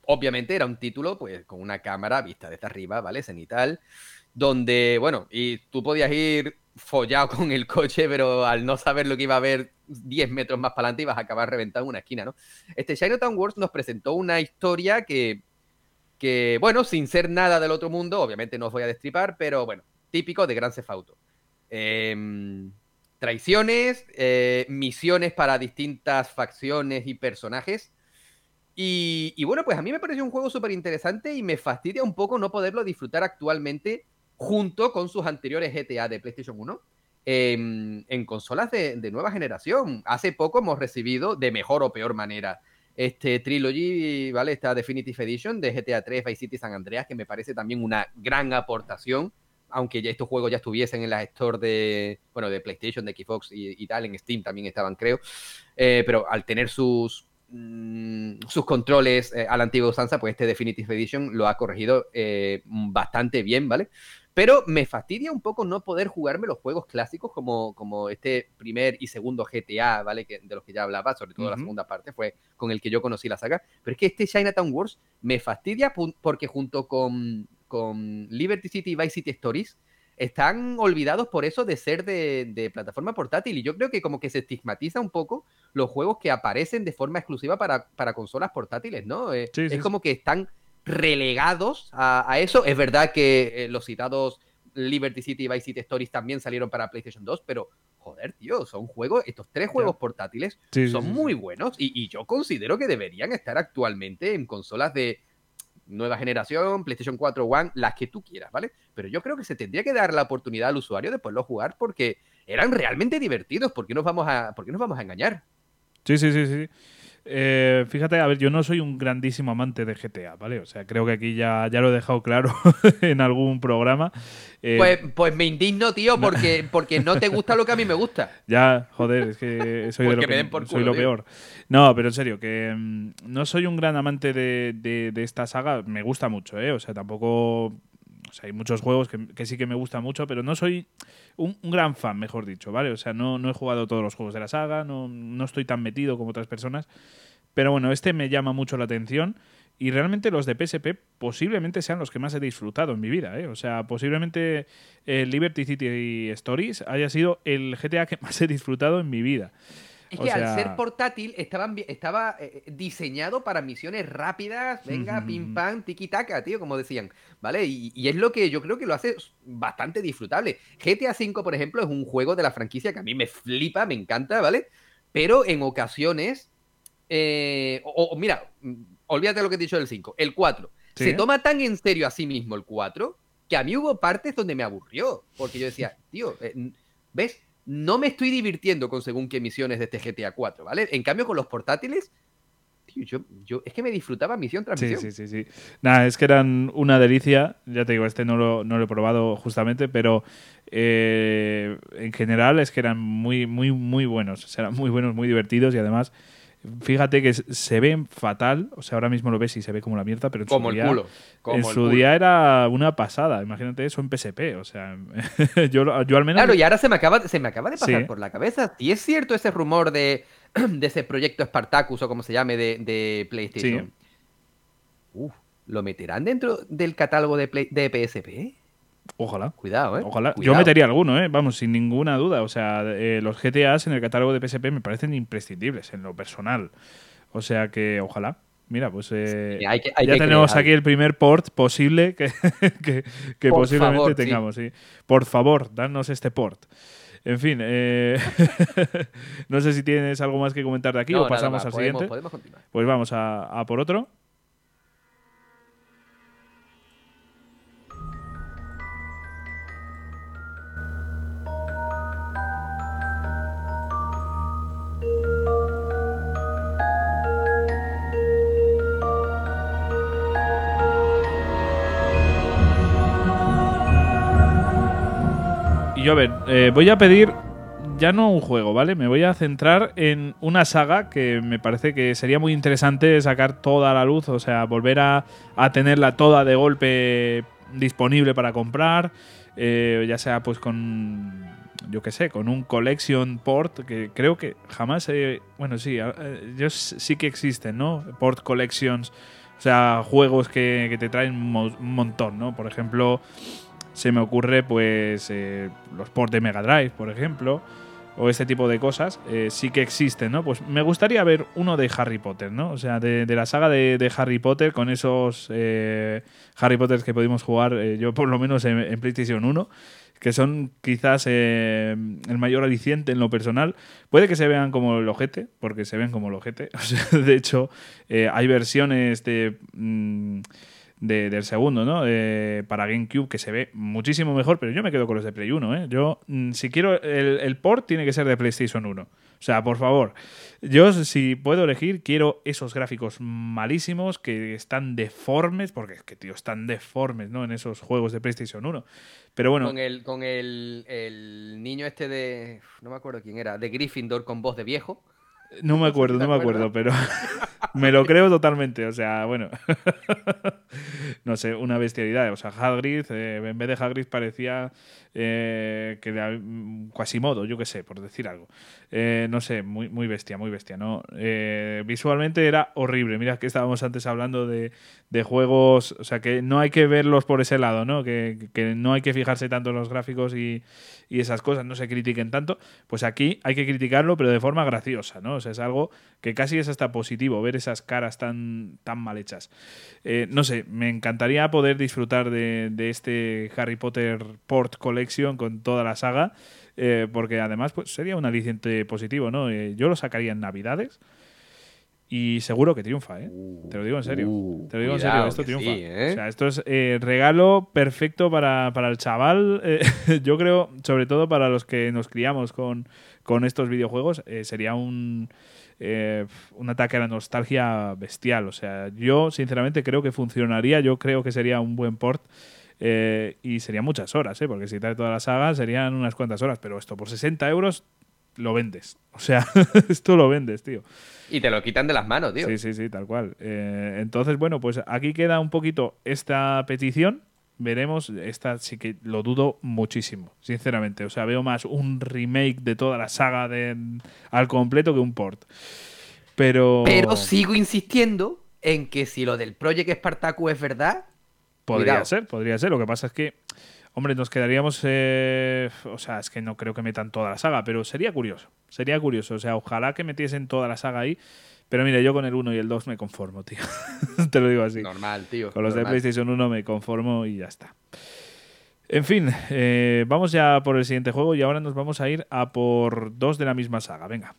obviamente, era un título pues con una cámara vista desde arriba, ¿vale? Cenital, donde, bueno, y tú podías ir follado con el coche, pero al no saber lo que iba a haber 10 metros más para adelante ibas a acabar reventado en una esquina, ¿no? Este Chinatown Wars nos presentó una historia que, que, bueno, sin ser nada del otro mundo, obviamente no os voy a destripar, pero bueno, típico de Gran Theft Auto. Em, traiciones, eh, misiones para distintas facciones y personajes. Y, bueno, pues a mí me pareció un juego súper interesante y me fastidia un poco no poderlo disfrutar actualmente junto con sus anteriores GTA de PlayStation 1 en, consolas de, nueva generación. Hace poco hemos recibido, de mejor o peor manera, este Trilogy, ¿vale? Esta Definitive Edition de GTA 3, Vice City San Andreas, que me parece también una gran aportación, aunque ya estos juegos ya estuviesen en la store de, bueno, de PlayStation, de Xbox y, tal, en Steam también estaban, creo, eh, pero al tener sus, mm, sus controles eh, a la antigua usanza, pues este Definitive Edition lo ha corregido eh, bastante bien, ¿vale? Pero me fastidia un poco no poder jugarme los juegos clásicos como, como este primer y segundo GTA, ¿vale? Que, de los que ya hablaba, sobre todo la segunda parte, fue con el que yo conocí la saga. Pero es que este Chinatown Wars me fastidia porque junto con, con Liberty City y Vice City Stories están olvidados por eso de ser de, plataforma portátil. Y yo creo que como que se estigmatiza un poco los juegos que aparecen de forma exclusiva para, para consolas portátiles, ¿no? Eh, es como que están relegados a, eso. Es verdad que eh, los citados Liberty City y Vice City Stories también salieron para PlayStation 2, pero joder, tío, son juegos, estos tres juegos portátiles son muy buenos y, yo considero que deberían estar actualmente en consolas de nueva generación, PlayStation 4, One, las que tú quieras, ¿vale? Pero yo creo que se tendría que dar la oportunidad al usuario de poderlo jugar porque eran realmente divertidos, ¿por qué nos vamos a, por qué nos vamos a engañar? Sí, sí, sí, sí. Eh, fíjate, a ver, yo no soy un grandísimo amante de GTA, ¿vale? O sea, creo que aquí ya, ya lo he dejado claro en algún programa. Eh, pues, pues me indigno, tío, porque, porque no te gusta lo que a mí me gusta. Ya, joder, es que soy, lo, soy lo peor. No, pero en serio, que mm, no soy un gran amante de, de, esta saga. Me gusta mucho, ¿eh? O sea, tampoco hay muchos juegos que, sí que me gustan mucho, pero no soy un, gran fan, mejor dicho, ¿vale? O sea, no, he jugado todos los juegos de la saga, no, estoy tan metido como otras personas. Pero bueno, este me llama mucho la atención. Y realmente los de PSP posiblemente sean los que más he disfrutado en mi vida. ¿eh? O sea, posiblemente el Liberty City Stories haya sido el GTA que más he disfrutado en mi vida. Es que al ser portátil estaban, estaba eh, diseñado para misiones rápidas, venga, pim pam, tiki taka, tío, como decían, ¿vale? Y, es lo que yo creo que lo hace bastante disfrutable. GTA V, por ejemplo, es un juego de la franquicia que a mí me flipa, me encanta, ¿vale? Pero en ocasiones, eh, o, mira, olvídate lo que he dicho del 5, el 4. Se toma tan en serio a sí mismo el 4 que a mí hubo partes donde me aburrió, porque yo decía, tío, eh, ¿ves? No me estoy divirtiendo con según qué misiones de este GTA 4, ¿vale? En cambio, con los portátiles, tío, yo, yo es que me disfrutaba misión tras misión. Sí, sí, sí, sí. Nada, es que eran una delicia. Ya te digo, este no lo, no lo he probado justamente, pero eh, en general es que eran muy, muy, muy buenos. O sea, eran muy buenos, muy divertidos y además Fíjate que se ven fatal, o sea, ahora mismo lo ves y se ve como la mierda, pero en como su, el día, en su día era una pasada. Imagínate eso en PSP, o sea, yo, yo, al menos. Claro, y ahora se me acaba, se me acaba de pasar por la cabeza. Y es cierto ese rumor de, de ese proyecto Spartacus o como se llame de, PlayStation. Uf, ¿lo meterán dentro del catálogo de, de PSP? Ojalá. Cuidado, ¿eh? Ojalá. Yo metería alguno, ¿eh? Vamos, sin ninguna duda. O sea, eh, los GTAs en el catálogo de PSP me parecen imprescindibles en lo personal. O sea que, ojalá. Mira, pues eh, ya tenemos aquí el primer port posible que, que, posiblemente tengamos. Sí. Por favor, danos este port. En fin, eh, no sé si tienes algo más que comentar de aquí o pasamos al siguiente. Pues vamos a por otro. Yo a ver, eh, voy a pedir ya no un juego, ¿vale? Me voy a centrar en una saga que me parece que sería muy interesante sacar toda la luz, o sea, volver a, tenerla toda de golpe disponible para comprar, eh, ya sea pues con, yo qué sé, con un collection port, que creo que jamás, he, bueno, sí, yo sí que existen, ¿no? Port collections, o sea, juegos que te traen un montón, ¿no? Por ejemplo se me ocurre pues eh, los ports de Mega Drive, por ejemplo, o este tipo de cosas, eh, sí que existen, ¿no? Pues me gustaría ver uno de Harry Potter, ¿no? O sea, de, la saga de, Harry Potter con esos eh, Harry Potter que pudimos jugar, yo por lo menos en, PlayStation 1 que son quizás el mayor aliciente en lo personal. Puede que se vean como el ojete, porque se ven como el ojete. De hecho, hay versiones de... Mm, del segundo, ¿no? Eh, para GameCube, que se ve muchísimo mejor, pero yo me quedo con los de Play 1, ¿eh? Yo, mm, si quiero, el, port tiene que ser de PlayStation 1. O sea, por favor, yo si puedo elegir, quiero esos gráficos malísimos que están deformes, porque es que, tío, están deformes, ¿no? En esos juegos de PlayStation 1. Pero bueno. Con el, con el, el niño este de. No me acuerdo quién era, de Gryffindor con voz de viejo. No me acuerdo, no me acuerdo, pero me lo creo totalmente. O sea, bueno, no sé, una bestialidad. O sea, Hagrid, eh, en vez de Hagrid parecía eh, que de Quasimodo, yo qué sé, por decir algo. Eh, no sé, muy, muy bestia, muy bestia, ¿no? visualmente era horrible. Mira que estábamos antes hablando de, juegos, o sea, que no hay que verlos por ese lado, ¿no? Que, que no hay que fijarse tanto en los gráficos y, y esas cosas no se critiquen tanto, pues aquí hay que criticarlo, pero de forma graciosa, ¿no? O sea, es algo que casi es hasta positivo, ver esas caras tan, tan mal hechas. Eh, no sé, me encantaría poder disfrutar de, este Harry Potter Port Collection con toda la saga, eh, porque además pues, sería un aliciente positivo, ¿no? Eh, yo lo sacaría en Navidades. Y seguro que triunfa, ¿eh? Te lo digo en serio. Uh, Te lo digo en serio, esto triunfa. ¿eh? O sea, esto es eh, regalo perfecto para, el chaval. Eh, yo creo, sobre todo para los que nos criamos con, con estos videojuegos, sería un, un ataque a la nostalgia bestial. O sea, yo sinceramente creo que funcionaría. Yo creo que sería un buen port. y serían muchas horas, ¿eh? porque si trae toda la saga serían unas cuantas horas, pero esto por 60 euros lo vendes. O sea, esto lo vendes, tío. Y te lo quitan de las manos, tío. Sí, sí, sí, tal cual. Eh, entonces, bueno, pues aquí queda un poquito esta petición. Veremos, esta sí que lo dudo muchísimo, sinceramente. O sea, veo más un remake de toda la saga de, al completo que un port. Pero... Pero sigo insistiendo en que si lo del Project Spartacus es verdad... Podría ser, podría ser. Lo que pasa es que Hombre, nos quedaríamos. Eh, o sea, es que no creo que metan toda la saga, pero sería curioso. Sería curioso. O sea, ojalá que metiesen toda la saga ahí. Pero mire, yo con el 1 y el 2 me conformo, tío. Te lo digo así. Normal, tío. Con los de PlayStation 1 me conformo y ya está. En fin, eh, vamos ya por el siguiente juego y ahora nos vamos a ir a por dos de la misma saga. Venga.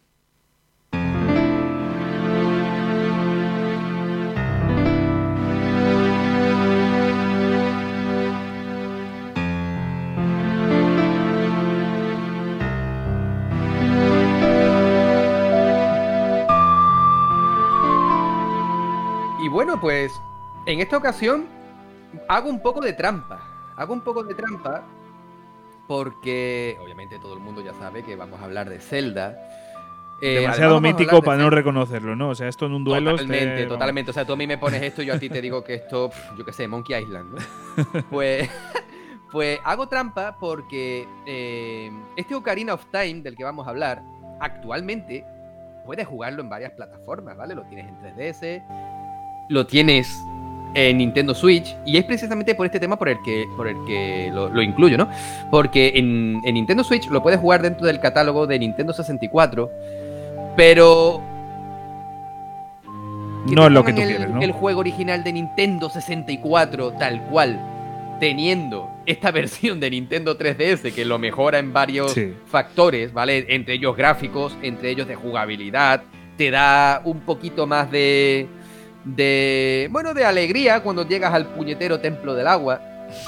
Bueno, pues en esta ocasión hago un poco de trampa. Hago un poco de trampa porque obviamente todo el mundo ya sabe que vamos a hablar de Zelda. Eh, Demasiado mítico para no reconocerlo, ¿no? O sea, esto en un duelo. Totalmente, totalmente. O sea, tú a mí me pones esto y yo a ti te digo que esto, yo qué sé, Monkey Island, ¿no? pues, pues hago trampa porque eh, este Ocarina of Time del que vamos a hablar, actualmente puedes jugarlo en varias plataformas, ¿vale? Lo tienes en 3DS, lo tienes en Nintendo Switch y es precisamente por este tema por el que, por el que lo, incluyo, ¿no? Porque en, Nintendo Switch lo puedes jugar dentro del catálogo de Nintendo 64, pero... no es lo que tú quieres, ¿no? El juego original de Nintendo 64 tal cual, teniendo esta versión de Nintendo 3DS que lo mejora en varios factores, ¿vale? Entre ellos gráficos, entre ellos de jugabilidad, te da un poquito más de, de, bueno, de alegría cuando llegas al puñetero templo del agua.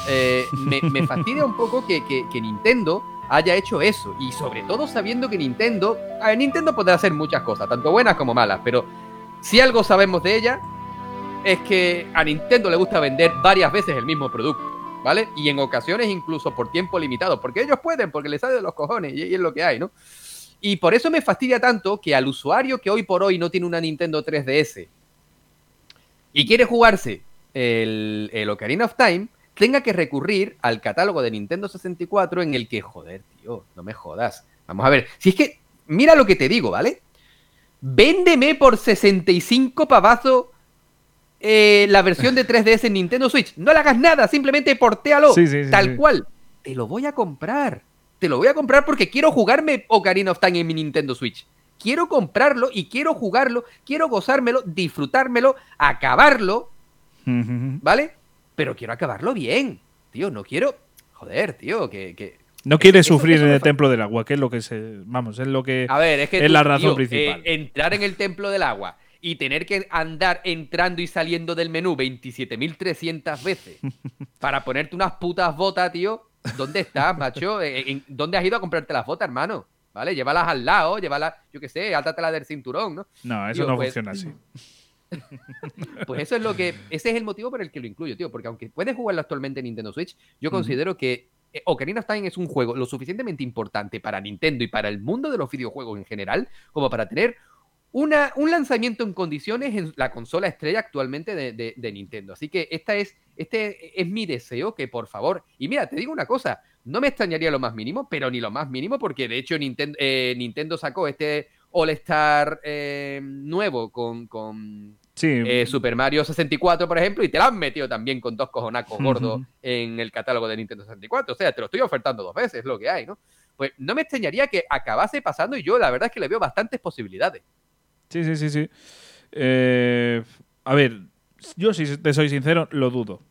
Eh, me, fastidia un poco que, Nintendo haya hecho eso. Y sobre todo sabiendo que Nintendo. Nintendo podrá hacer muchas cosas, tanto buenas como malas, pero si algo sabemos de ella, es que a Nintendo le gusta vender varias veces el mismo producto, ¿vale? Y en ocasiones incluso por tiempo limitado, porque ellos pueden, porque les sale de los cojones, y, es lo que hay, ¿no? Y por eso me fastidia tanto que al usuario que hoy por hoy no tiene una Nintendo 3DS y quiere jugarse el, el Ocarina of Time, tenga que recurrir al catálogo de Nintendo 64 en el que, joder, tío, no me jodas. Vamos a ver, si es que, mira lo que te digo, ¿vale? Véndeme por 65 pavazos eh, la versión de 3DS en Nintendo Switch. No le hagas nada, simplemente portéalo. tal cual. Te lo voy a comprar. Te lo voy a comprar porque quiero jugarme Ocarina of Time en mi Nintendo Switch. Quiero comprarlo y quiero jugarlo, quiero gozármelo, disfrutármelo, acabarlo, ¿vale? Pero quiero acabarlo bien, tío, no quiero, joder, tío, que... no quiere sufrir en el templo del agua, que es lo que se, vamos, es lo que a ver, es, que es la razón principal. Eh, entrar en el templo del agua y tener que andar entrando y saliendo del menú 27.300 veces para ponerte unas putas botas, tío. ¿Dónde estás, macho? Eh, ¿Dónde has ido a comprarte las botas, hermano? ¿Vale? Llévalas al lado, llévalas, yo qué sé, áltatela del cinturón, ¿no? No, eso no pues, funciona así. pues eso es lo que, ese es el motivo por el que lo incluyo, tío, porque aunque puedes jugarlo actualmente en Nintendo Switch, yo considero que eh, Ocarina of Time es un juego lo suficientemente importante para Nintendo y para el mundo de los videojuegos en general, como para tener una, un lanzamiento en condiciones en la consola estrella actualmente de, de, Nintendo. Así que esta es, este es mi deseo, que por favor, y mira, te digo una cosa, no me extrañaría lo más mínimo, pero ni lo más mínimo, porque de hecho Nintendo, eh, Nintendo sacó este All-Star eh, nuevo con, con eh, Super Mario 64, por ejemplo, y te lo han metido también con dos cojonacos gordos en el catálogo de Nintendo 64. O sea, te lo estoy ofertando dos veces, es lo que hay, ¿no? Pues no me extrañaría que acabase pasando y yo la verdad es que le veo bastantes posibilidades. Sí, sí, sí, sí. a ver, yo si te soy sincero, lo dudo.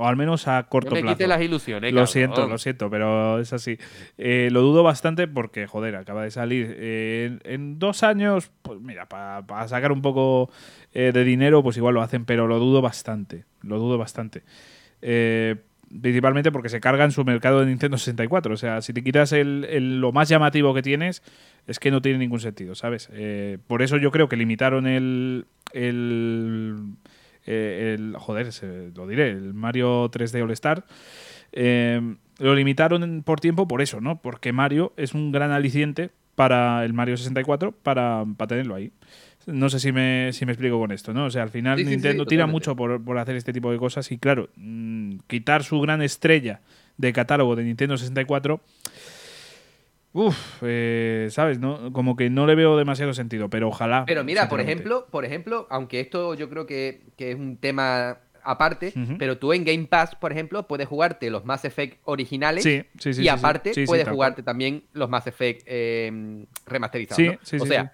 O al menos a corto no me plazo. las ilusiones. Lo siento, lo siento, pero es así. Eh, lo dudo bastante porque, joder, acaba de salir. Eh, en, dos años, pues mira, para sacar un poco eh, de dinero, pues igual lo hacen, pero lo dudo bastante. Lo dudo bastante. principalmente porque se carga en su mercado de Nintendo 64. O sea, si te quitas el, lo más llamativo que tienes, es que no tiene ningún sentido, ¿sabes? por eso yo creo que limitaron el, el eh, el, joder, lo diré, el Mario 3D All Star. Eh, lo limitaron por tiempo por eso, ¿no? Porque Mario es un gran aliciente para el Mario 64 para, para tenerlo ahí. No sé si me, si me explico con esto, ¿no? O sea, al final Nintendo tira mucho por, por, hacer este tipo de cosas y claro, mm, quitar su gran estrella de catálogo de Nintendo 64 Uf, eh, ¿sabes? No, como que no le veo demasiado sentido, pero ojalá. Pero mira, por ejemplo, por ejemplo, aunque esto yo creo que, es un tema aparte, pero tú en Game Pass, por ejemplo, puedes jugarte los Mass Effect originales y aparte puedes jugarte también los Mass Effect eh, remasterizados. o sea,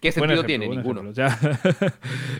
¿Qué sentido tiene? Ninguno.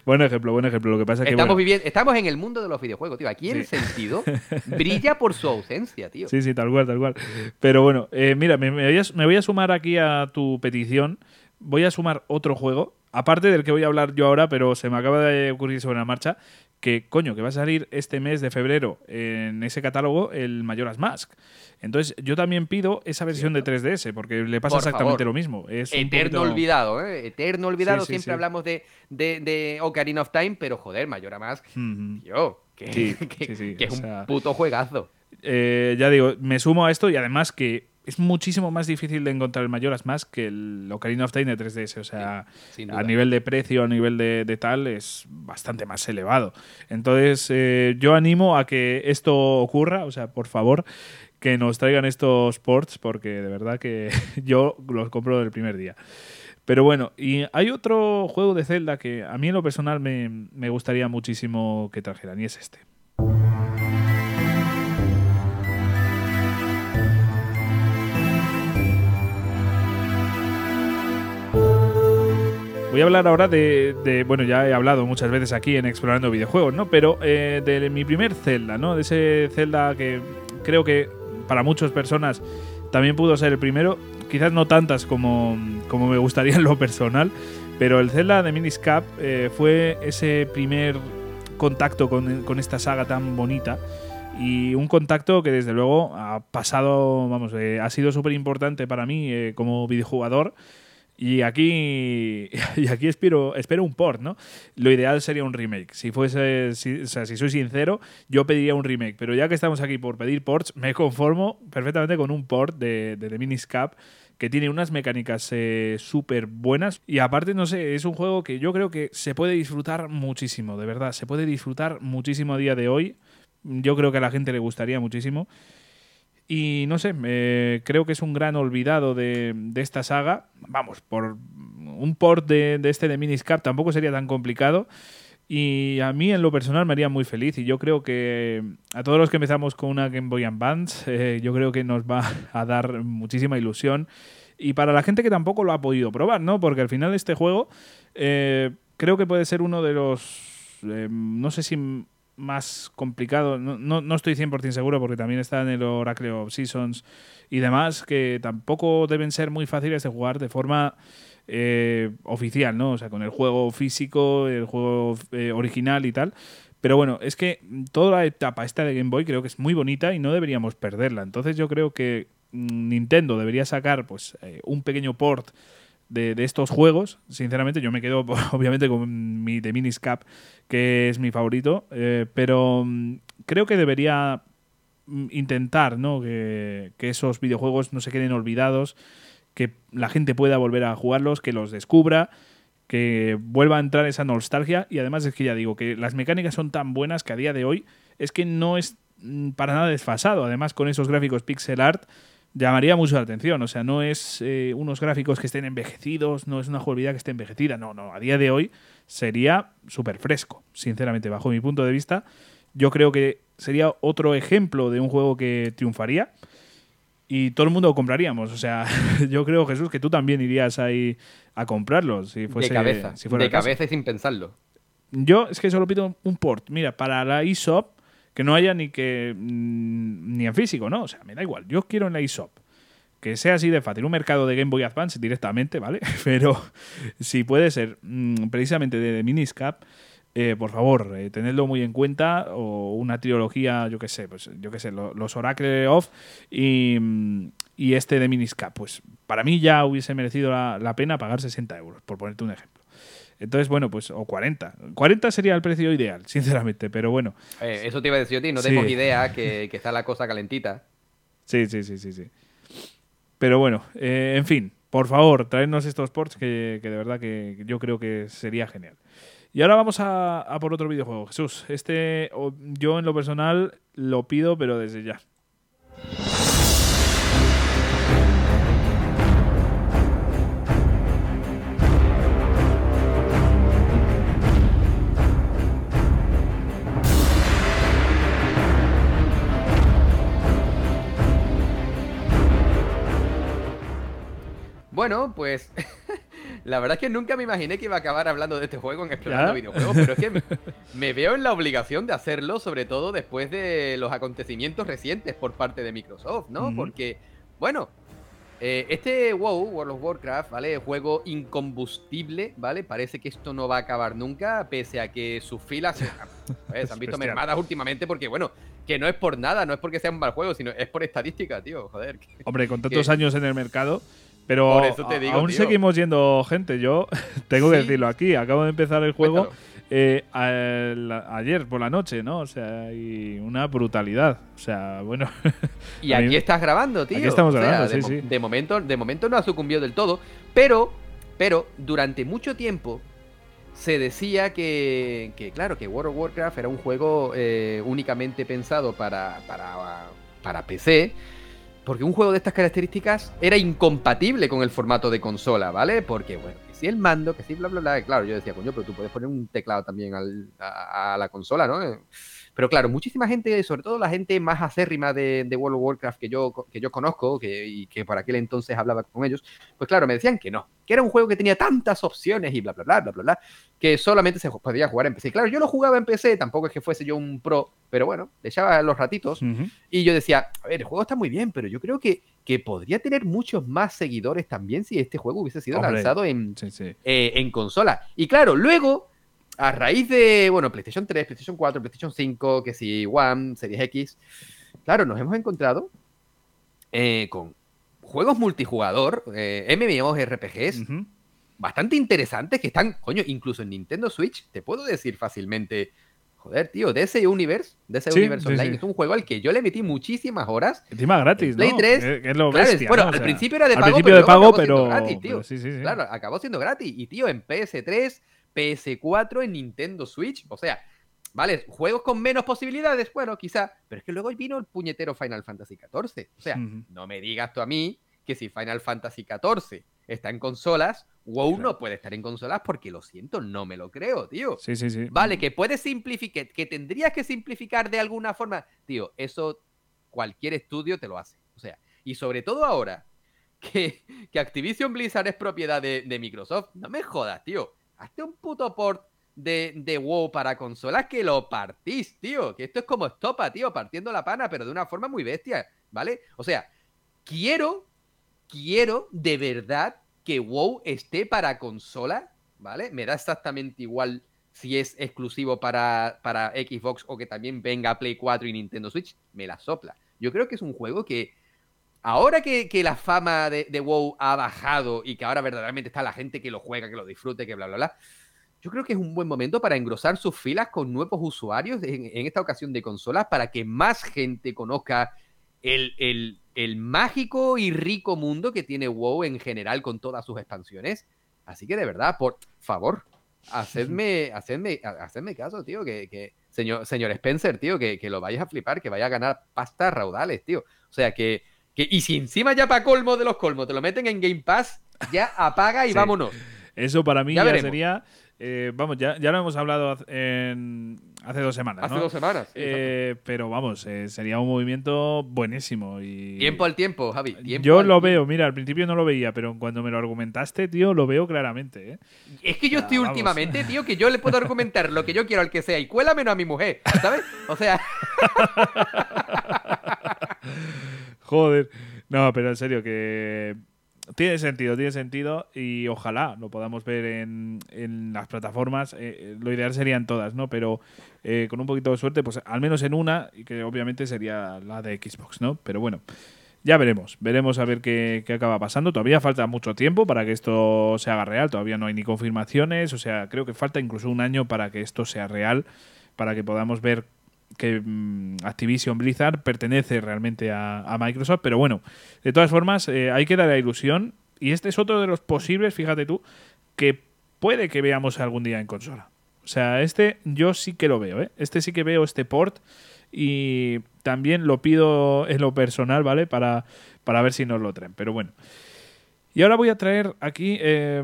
buen ejemplo, buen ejemplo. Lo que pasa es que. Estamos, viviendo, estamos en el mundo de los videojuegos, tío. Aquí el sentido brilla por su ausencia, tío. Sí, sí, tal cual, tal cual. Pero bueno, eh, mira, me, voy a, sumar aquí a tu petición. Voy a sumar otro juego, aparte del que voy a hablar yo ahora, pero se me acaba de ocurrir sobre la marcha, que coño, que va a salir este mes de febrero en ese catálogo el Majora's Mask. Entonces, yo también pido esa versión de 3DS, porque le pasa exactamente lo mismo. Es Eterno olvidado, ¿eh? Eterno olvidado. Siempre hablamos de, de, Ocarina of Time, pero joder, Mayoras Mask, yo, que, es un puto juegazo. Eh, ya digo, me sumo a esto y además que es muchísimo más difícil de encontrar el Majora's Mask que el Ocarina of Time de 3DS. O sea, a nivel de precio, a nivel de, tal, es bastante más elevado. Entonces, eh, yo animo a que esto ocurra, o sea, por favor, que nos traigan estos ports, porque de verdad que yo los compro del primer día. Pero bueno, y hay otro juego de Zelda que a mí en lo personal me, me gustaría muchísimo que trajeran, y es este. Voy a hablar ahora de, bueno, ya he hablado muchas veces aquí en Explorando Videojuegos, ¿no? Pero eh, de mi primer Zelda, ¿no? De ese Zelda que, creo que para muchas personas también pudo ser el primero. Quizás no tantas como, como me gustaría en lo personal, pero el Zelda de Minis Cap eh, fue ese primer contacto con, con esta saga tan bonita y un contacto que desde luego ha pasado, vamos, eh, ha sido súper importante para mí eh, como videojugador. Y aquí, y aquí espero, espero un port, ¿no? Lo ideal sería un remake. Si fuese, si, o sea, si soy sincero, yo pediría un remake. Pero ya que estamos aquí por pedir ports, me conformo perfectamente con un port de, de The Miniscap que tiene unas mecánicas eh, súper buenas. Y aparte, no sé, es un juego que yo creo que se puede disfrutar muchísimo, de verdad. Se puede disfrutar muchísimo a día de hoy. Yo creo que a la gente le gustaría muchísimo. Y no sé, eh, creo que es un gran olvidado de, esta saga. Vamos, por un port de, este de Miniscap tampoco sería tan complicado. Y a mí en lo personal me haría muy feliz. Y yo creo que a todos los que empezamos con una Game Boy Advance, eh, yo creo que nos va a dar muchísima ilusión. Y para la gente que tampoco lo ha podido probar, ¿no? Porque al final este juego eh, creo que puede ser uno de los... Eh, no sé si más complicado, no, no, no estoy 100% seguro porque también está en el Oracle of Seasons y demás, que tampoco deben ser muy fáciles de jugar de forma eh, oficial, ¿no? O sea, con el juego físico, el juego eh, original y tal. Pero bueno, es que toda la etapa esta de Game Boy creo que es muy bonita y no deberíamos perderla. Entonces yo creo que mm, Nintendo debería sacar pues eh, un pequeño port de, de, estos juegos. Sinceramente, yo me quedo obviamente con mi The Miniscap, que es mi favorito, eh, pero mm, creo que debería mm, intentar ¿no? que, que, esos videojuegos no se queden olvidados, que la gente pueda volver a jugarlos, que los descubra, que vuelva a entrar esa nostalgia. Y además es que ya digo que las mecánicas son tan buenas que a día de hoy es que no es mm, para nada desfasado. Además, con esos gráficos pixel art llamaría mucho la atención. O sea, no es eh, unos gráficos que estén envejecidos, no es una jugabilidad que esté envejecida. No, no, a día de hoy sería súper fresco, sinceramente, bajo mi punto de vista. Yo creo que sería otro ejemplo de un juego que triunfaría y todo el mundo lo compraríamos. O sea, yo creo, Jesús, que tú también irías ahí a comprarlo. Si fuese, de cabeza, si de cabeza y sin pensarlo. Yo es que solo pido un port. Mira, para la eShop que no haya ni que mm, ni en físico, ¿no? O sea, me da igual. Yo quiero en la eShop. Que sea así de fácil. Un mercado de Game Boy Advance directamente, ¿vale? Pero si puede ser mmm, precisamente de, de Miniscap, eh, por favor, eh, tenedlo muy en cuenta. O una trilogía, yo qué sé, pues yo qué sé, lo, los Oracle of y, y, este de Miniscap. Pues para mí ya hubiese merecido la, la pena pagar 60 euros, por ponerte un ejemplo. Entonces, bueno, pues, o 40. 40 sería el precio ideal, sinceramente, pero bueno. Eh, eso te iba a decir yo a ti, no tengo sí. idea que, que, está la cosa calentita. Sí, sí, sí, sí, sí. Pero bueno, eh, en fin, por favor, traednos estos ports que, que, de verdad que yo creo que sería genial. Y ahora vamos a, a por otro videojuego. Jesús, este yo en lo personal lo pido, pero desde ya. Bueno, pues la verdad es que nunca me imaginé que iba a acabar hablando de este juego en Explorando ¿Ya? Videojuegos, pero es que me, me, veo en la obligación de hacerlo, sobre todo después de los acontecimientos recientes por parte de Microsoft, ¿no? Uh -huh. Porque, bueno, eh, este WoW, World of Warcraft, ¿vale? Juego incombustible, ¿vale? Parece que esto no va a acabar nunca, pese a que sus filas se, pues, se han visto mermadas últimamente, porque, bueno, que no es por nada, no es porque sea un mal juego, sino es por estadística, tío, joder. Hombre, con tantos que... años en el mercado pero digo, aún tío. seguimos yendo gente. Yo tengo ¿Sí? que decirlo aquí. Acabo de empezar el juego eh, a, ayer por la noche, ¿no? O sea, y una brutalidad. O sea, bueno. Y aquí mí... estás grabando, tío. Aquí estamos grabando, o sea, sí, de, sí. De momento, de momento no ha sucumbido del todo. Pero, pero, durante mucho tiempo se decía que, que claro, que World of Warcraft era un juego eh, únicamente pensado para, para, para PC porque un juego de estas características era incompatible con el formato de consola, ¿vale? Porque, bueno, que si el mando, que si bla, bla, bla. Claro, yo decía, coño, pero tú puedes poner un teclado también al, a, a, la consola, ¿no? Pero claro, muchísima gente, sobre todo la gente más acérrima de, World of Warcraft que yo, que yo conozco que, y que por aquel entonces hablaba con ellos, pues claro, me decían que no, que era un juego que tenía tantas opciones y bla, bla, bla, bla, bla, bla, que solamente se podía jugar en PC. Claro, yo lo jugaba en PC, tampoco es que fuese yo un pro, pero bueno, le echaba los ratitos y yo decía, a ver, el juego está muy bien, pero yo creo que, que podría tener muchos más seguidores también si este juego hubiese sido lanzado en, eh, en consola. Y claro, luego a raíz de, bueno, PlayStation 3, PlayStation 4, PlayStation 5, que si One, Series X, claro, nos hemos encontrado eh, con juegos multijugador, eh, MMOs, RPGs, bastante interesantes que están, coño, incluso en Nintendo Switch, te puedo decir fácilmente, joder, tío, DC Universe, DC Universe Online, es un juego al que yo le metí muchísimas horas. Encima gratis, Play 3, es lo bestia, Bueno, al principio era de pago, principio pero de pago, pero, gratis, tío. claro, acabó siendo gratis. Y, tío, en PS3, PS4, en Nintendo Switch, o sea, ¿Vale? Juegos con menos posibilidades, bueno, quizá, pero es que luego vino el puñetero Final Fantasy XIV. O sea, no me digas tú a mí que si Final Fantasy XIV está en consolas, WoW no puede estar en consolas porque lo siento, no me lo creo, tío. Sí, sí, sí. Vale, que puedes simplificar, que tendrías que simplificar de alguna forma, tío, eso cualquier estudio te lo hace. O sea, y sobre todo ahora que, que Activision Blizzard es propiedad de, de, Microsoft, no me jodas, tío. Hazte un puto port de, de WoW para consolas que lo partís, tío. Que esto es como estopa, tío, partiendo la pana, pero de una forma muy bestia, ¿vale? O sea, quiero quiero de verdad que WoW esté para consola, ¿vale? Me da exactamente igual si es exclusivo para, para Xbox o que también venga Play 4 y Nintendo Switch, me la sopla. Yo creo que es un juego que ahora que, la fama de, WoW ha bajado y que ahora verdaderamente está la gente que lo juega, que lo disfrute, que bla, bla, bla, yo creo que es un buen momento para engrosar sus filas con nuevos usuarios en, en esta ocasión de consolas para que más gente conozca el, el, mágico y rico mundo que tiene WoW en general con todas sus expansiones. Así que de verdad, por favor, hacedme, hacedme, hacedme caso, tío, que, señor, señor Spencer, tío, que, lo vayas a flipar, que vaya a ganar pasta raudales, tío. O sea, que, que y si encima ya para colmo de los colmos te lo meten en Game Pass, ya apaga y vámonos. Eso para mí ya sería eh, vamos, ya, ya lo hemos hablado hace dos semanas. Hace dos semanas. Eh, pero vamos, eh, sería un movimiento buenísimo. Y... Tiempo al tiempo, Javi. yo lo veo, mira, al principio no lo veía, pero cuando me lo argumentaste, tío, lo veo claramente. Es que yo estoy últimamente, tío, que yo le puedo argumentar lo que yo quiero al que sea y cuela menos a mi mujer, ¿sabes? O sea. Joder. No, pero en serio, que tiene sentido, tiene sentido y ojalá lo podamos ver en, en las plataformas. Eh, eh, lo ideal serían todas, ¿no? Pero eh, con un poquito de suerte, pues al menos en una, y que obviamente sería la de Xbox, ¿no? Pero bueno, ya veremos, veremos a ver qué, qué, acaba pasando. Todavía falta mucho tiempo para que esto se haga real, todavía no hay ni confirmaciones, o sea, creo que falta incluso un año para que esto sea real, para que podamos ver que mm, Activision Blizzard pertenece realmente a, Microsoft, pero bueno, de todas formas, eh, hay que dar la ilusión. Y este es otro de los posibles, fíjate tú, que puede que veamos algún día en consola. O sea, este yo sí que lo veo, ¿eh? Este sí que veo este port y también lo pido en lo personal, ¿vale? Para, para ver si nos lo traen. Pero bueno. Y ahora voy a traer aquí eh,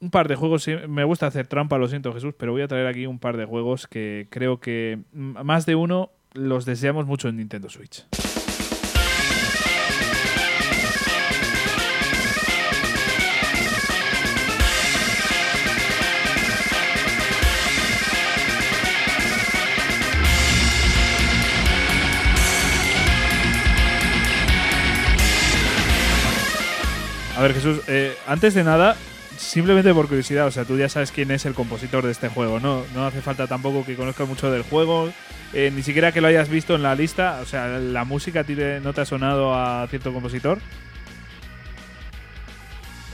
un par de juegos. Me gusta hacer trampa, lo siento Jesús, pero voy a traer aquí un par de juegos que creo que más de uno los deseamos mucho en Nintendo Switch. A ver, Jesús, eh, antes de nada, simplemente por curiosidad, o sea, tú ya sabes quién es el compositor de este juego, ¿no? No hace falta tampoco que conozcas mucho del juego, eh, ni siquiera que lo hayas visto en la lista, o sea, ¿la música no te ha sonado a cierto compositor?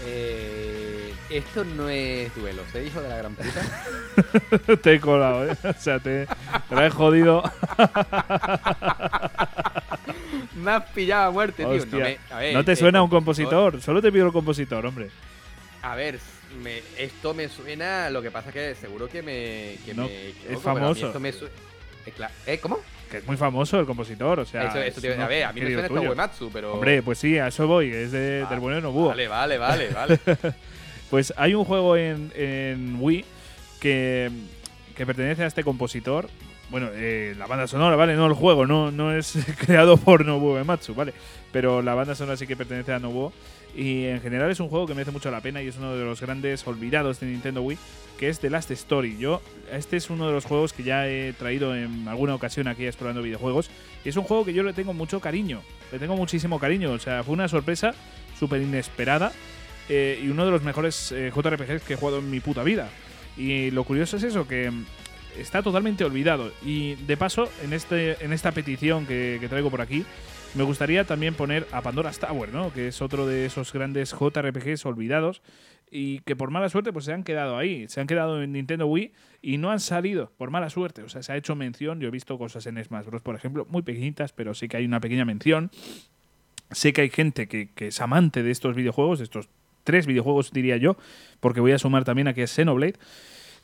Eh, esto no es duelo, ¿se dijo de la gran puta? te he colado, ¿eh? O sea, te, lo he jodido. me has pillado a muerte, tío. No, te suena un compositor, solo te pido el compositor, hombre. A ver, esto me suena. Lo que pasa es que seguro que me. es famoso. ¿Eh? ¿Cómo? Que es muy famoso el compositor, o sea. Eso, eso a ver, a mí me suena esto Uematsu, pero. Hombre, pues sí, a eso voy, es de, del bueno Nobuo. Vale, vale, vale, vale. pues hay un juego en, en Wii que, que pertenece a este compositor bueno, eh, la banda sonora, ¿vale? No el juego, no, no es creado por Nobuo Ematsu, ¿vale? Pero la banda sonora sí que pertenece a Nobuo. Y en general es un juego que merece mucho la pena y es uno de los grandes olvidados de Nintendo Wii, que es The Last Story. Yo, este es uno de los juegos que ya he traído en alguna ocasión aquí explorando videojuegos. Y es un juego que yo le tengo mucho cariño, le tengo muchísimo cariño. O sea, fue una sorpresa súper inesperada eh, y uno de los mejores eh, JRPGs que he jugado en mi puta vida. Y lo curioso es eso, que está totalmente olvidado. Y de paso, en, este, en esta petición que, traigo por aquí, me gustaría también poner a Pandora's Tower, ¿no? Que es otro de esos grandes JRPGs olvidados y que por mala suerte pues se han quedado ahí, se han quedado en Nintendo Wii y no han salido por mala suerte. O sea, se ha hecho mención, yo he visto cosas en Smash Bros, por ejemplo, muy pequeñitas, pero sí que hay una pequeña mención. Sé que hay gente que, que es amante de estos videojuegos, de estos tres videojuegos diría yo, porque voy a sumar también aquí a Xenoblade.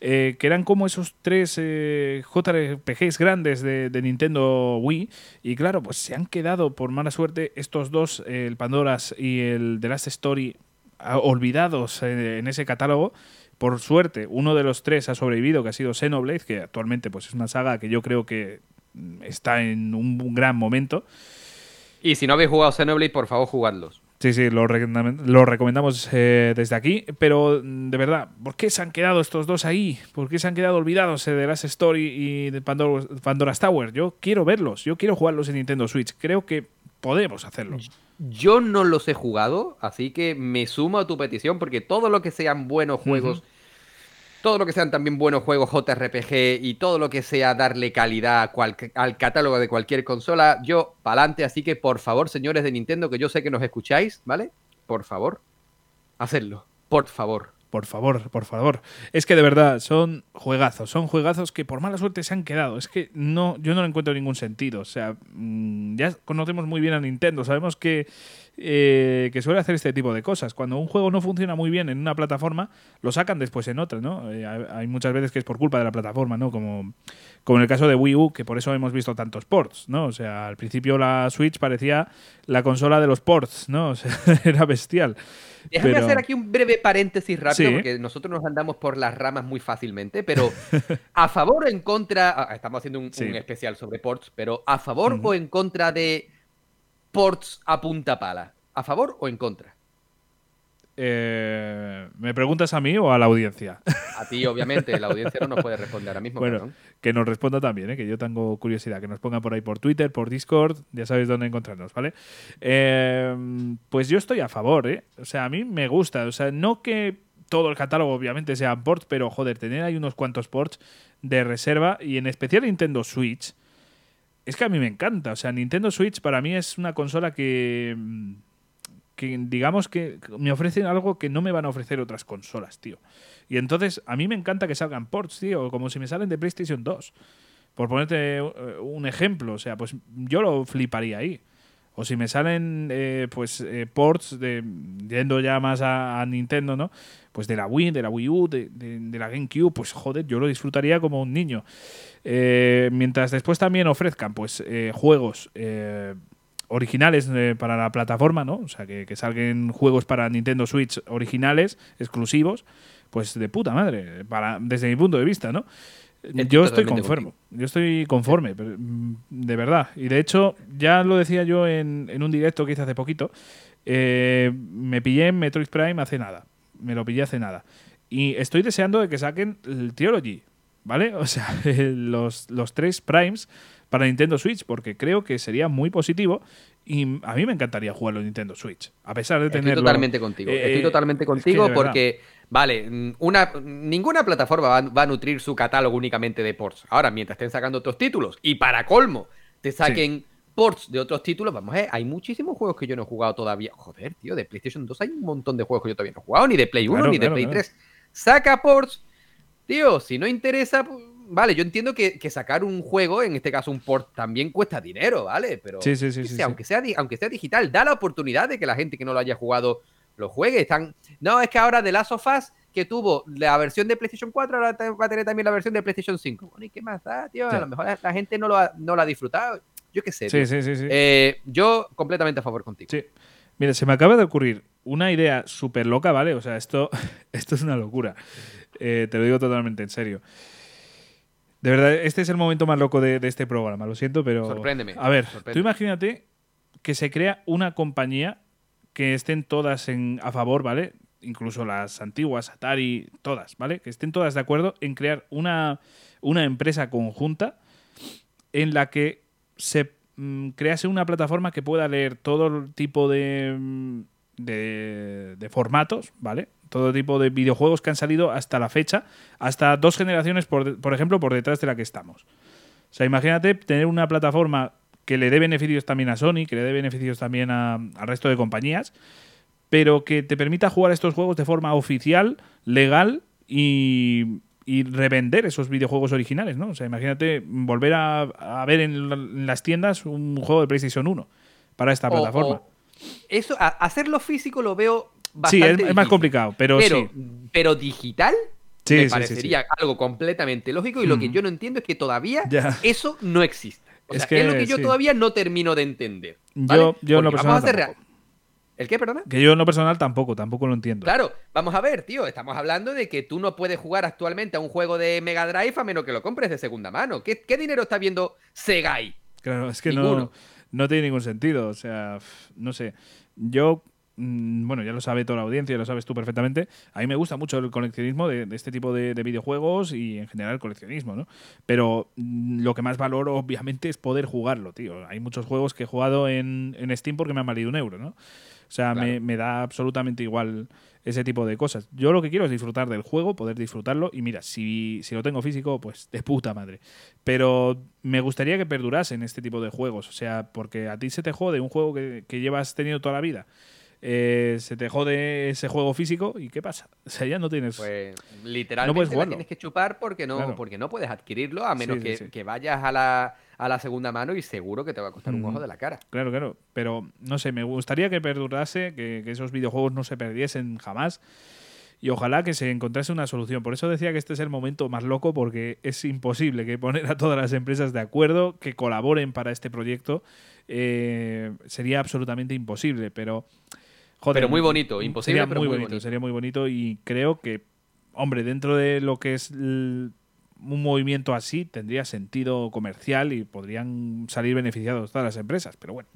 Eh, que eran como esos tres eh, JRPGs grandes de, de, Nintendo Wii. Y claro, pues se han quedado por mala suerte estos dos, el Pandora's y el The Last Story, olvidados en ese catálogo. Por suerte, uno de los tres ha sobrevivido, que ha sido Xenoblade, que actualmente pues, es una saga que yo creo que está en un gran momento. Y si no habéis jugado Xenoblade, por favor, jugadlos. Sí, sí, lo, lo recomendamos eh, desde aquí. Pero, de verdad, ¿por qué se han quedado estos dos ahí? ¿Por qué se han quedado olvidados de Last Story y de Pandora, Pandora's Tower? Yo quiero verlos, yo quiero jugarlos en Nintendo Switch. Creo que podemos hacerlo. Yo no los he jugado, así que me sumo a tu petición, porque todo lo que sean buenos juegos, uh -huh. Todo lo que sean también buenos juegos JRPG y todo lo que sea darle calidad al catálogo de cualquier consola, yo pa'lante. Así que por favor, señores de Nintendo, que yo sé que nos escucháis, ¿vale? Por favor, hacedlo. Por favor. Por favor, por favor. Es que de verdad son juegazos, son juegazos que por mala suerte se han quedado. Es que no, yo no le encuentro ningún sentido. O sea, mmm, ya conocemos muy bien a Nintendo, sabemos que, eh, que suele hacer este tipo de cosas. Cuando un juego no funciona muy bien en una plataforma, lo sacan después en otra, ¿no? Eh, hay muchas veces que es por culpa de la plataforma, ¿no? Como, como en el caso de Wii U, que por eso hemos visto tantos ports, ¿no? O sea, al principio la Switch parecía la consola de los ports, ¿no? O sea, era bestial. Déjame pero... hacer aquí un breve paréntesis rápido, sí. porque nosotros nos andamos por las ramas muy fácilmente, pero a favor o en contra, ah, estamos haciendo un, sí. un especial sobre ports, pero a favor uh -huh. o en contra de ports a punta pala, ¿a favor o en contra? Eh, ¿Me preguntas a mí o a la audiencia? A ti, obviamente, la audiencia no nos puede responder ahora mismo. Bueno, perdón. que nos responda también, ¿eh? que yo tengo curiosidad, que nos ponga por ahí por Twitter, por Discord, ya sabéis dónde encontrarnos, ¿vale? Eh, pues yo estoy a favor, ¿eh? O sea, a mí me gusta, o sea, no que todo el catálogo obviamente sea ports, pero joder, tener ahí unos cuantos ports de reserva y en especial Nintendo Switch, es que a mí me encanta, o sea, Nintendo Switch para mí es una consola que digamos que me ofrecen algo que no me van a ofrecer otras consolas, tío. Y entonces a mí me encanta que salgan ports, tío, como si me salen de PlayStation 2. Por ponerte un ejemplo, o sea, pues yo lo fliparía ahí. O si me salen eh, pues eh, ports de yendo ya más a, Nintendo, ¿no? Pues de la Wii, de la Wii U, de, la GameCube, pues joder, yo lo disfrutaría como un niño. Eh, mientras después también ofrezcan pues juegos originales eh, para la plataforma, ¿no? O sea, que, que, salgan juegos para Nintendo Switch originales, exclusivos, pues de puta madre, para, desde mi punto de vista, ¿no? Yo estoy conforme, yo estoy conforme, de verdad. Y de hecho, ya lo decía yo en, en un directo que hice hace poquito, eh, me pillé en Metroid Prime hace nada, me lo pillé hace nada. Y estoy deseando de que saquen el Trilogy, ¿vale? O sea, los, los tres Primes para Nintendo Switch, porque creo que sería muy positivo y a mí me encantaría jugarlo en Nintendo Switch, a pesar de tener. Estoy totalmente contigo. Eh, Estoy totalmente contigo es que porque, vale, una, ninguna plataforma va, va, a nutrir su catálogo únicamente de ports. Ahora, mientras estén sacando otros títulos y para colmo te saquen sí. ports de otros títulos, vamos a ver, hay muchísimos juegos que yo no he jugado todavía. Joder, tío, de PlayStation 2 hay un montón de juegos que yo todavía no he jugado, ni de Play 1, claro, ni de Play claro. 3. Saca ports, tío, si no interesa, pues, vale, yo entiendo que, que, sacar un juego, en este caso un port, también cuesta dinero, ¿vale? Pero sí, sí, sí, sí, aunque, Sea, aunque sea digital, da la oportunidad de que la gente que no lo haya jugado lo juegue. Están... No, es que ahora de Last of Us, que tuvo la versión de PlayStation 4, ahora va a tener también la versión de PlayStation 5. Bueno, ¿y qué más da, tío? A lo mejor la gente no lo ha, no lo ha disfrutado. Yo qué sé. Sí, sí, sí. Eh, yo completamente a favor contigo. Sí. Mira, se me acaba de ocurrir una idea súper loca, ¿vale? O sea, esto, esto es una locura. Eh, te lo digo totalmente en serio. De verdad, este es el momento más loco de, de este programa, lo siento, pero. Sorpréndeme, A ver, sorpréndeme. tú imagínate que se crea una compañía que estén todas en, a favor, ¿vale? Incluso las antiguas, Atari, todas, ¿vale? Que estén todas de acuerdo en crear una, una empresa conjunta en la que se mm, crease una plataforma que pueda leer todo tipo de, mm, de, de formatos, ¿vale? Todo tipo de videojuegos que han salido hasta la fecha, hasta dos generaciones, por, ejemplo, por detrás de la que estamos. O sea, imagínate tener una plataforma que le dé beneficios también a Sony, que le dé beneficios también al resto de compañías, pero que te permita jugar estos juegos de forma oficial, legal y, y revender esos videojuegos originales, ¿no? O sea, imagínate volver a, a ver en, la- en las tiendas un juego de PlayStation 1 para esta O- plataforma. o- eso, a- hacerlo físico lo veo sí, bastante es, es más complicado, pero, pero, sí. pero digital Sí, me sí, sí, parecería algo completamente lógico y lo que Mm. yo no entiendo es que todavía eso no existe. O Es sea, que, es lo que yo sí. todavía no termino de entender. Yo- ¿vale? yo lo Porque personal vamos a hacer tampoco. rea- ¿El qué, perdona? Que yo en lo personal tampoco, tampoco lo entiendo. Claro, vamos a ver, tío, estamos hablando de que tú no puedes jugar actualmente a un juego de Mega Drive a menos que lo compres de segunda mano. ¿Qué, qué dinero está viendo Sega ahí? Claro, es que no, Ninguno. no tiene ningún sentido. O sea, no sé. Yo, mm, bueno, ya lo sabe toda la audiencia, lo sabes tú perfectamente. A mí me gusta mucho el coleccionismo de, de este tipo de, de videojuegos y en general el coleccionismo, ¿no? Pero mm, lo que más valoro, obviamente, es poder jugarlo, tío. Hay muchos juegos que he jugado en, en Steam porque me han valido un euro, ¿no? O sea, me, me da absolutamente igual ese tipo de cosas. Yo lo que quiero es disfrutar del juego, poder disfrutarlo. Y mira, si, si lo tengo físico, pues de puta madre. Pero me gustaría que perdurasen este tipo de juegos. O sea, porque a ti se te jode un juego que, que llevas tenido toda la vida. Eh, se te jode ese juego físico y ¿qué pasa? O sea, ya no tienes... Pues No literalmente puedes la tienes que chupar porque no, Claro. porque no puedes adquirirlo a menos Sí, sí, que, sí. que vayas a la, a la segunda mano y seguro que te va a costar un ojo de la cara. Claro, claro. Pero no sé, me gustaría que perdurase, que, que esos videojuegos no se perdiesen jamás. Y ojalá que se encontrase una solución. Por eso decía que este es el momento más loco, porque es imposible que poner a todas las empresas de acuerdo, que colaboren para este proyecto. eh, sería absolutamente imposible. Pero. Joder, Pero muy bonito, imposible, sería pero muy muy bonito, bonito. Sería muy bonito y creo que, hombre, dentro de lo que es un movimiento así, tendría sentido comercial y podrían salir beneficiados todas las empresas. Pero bueno,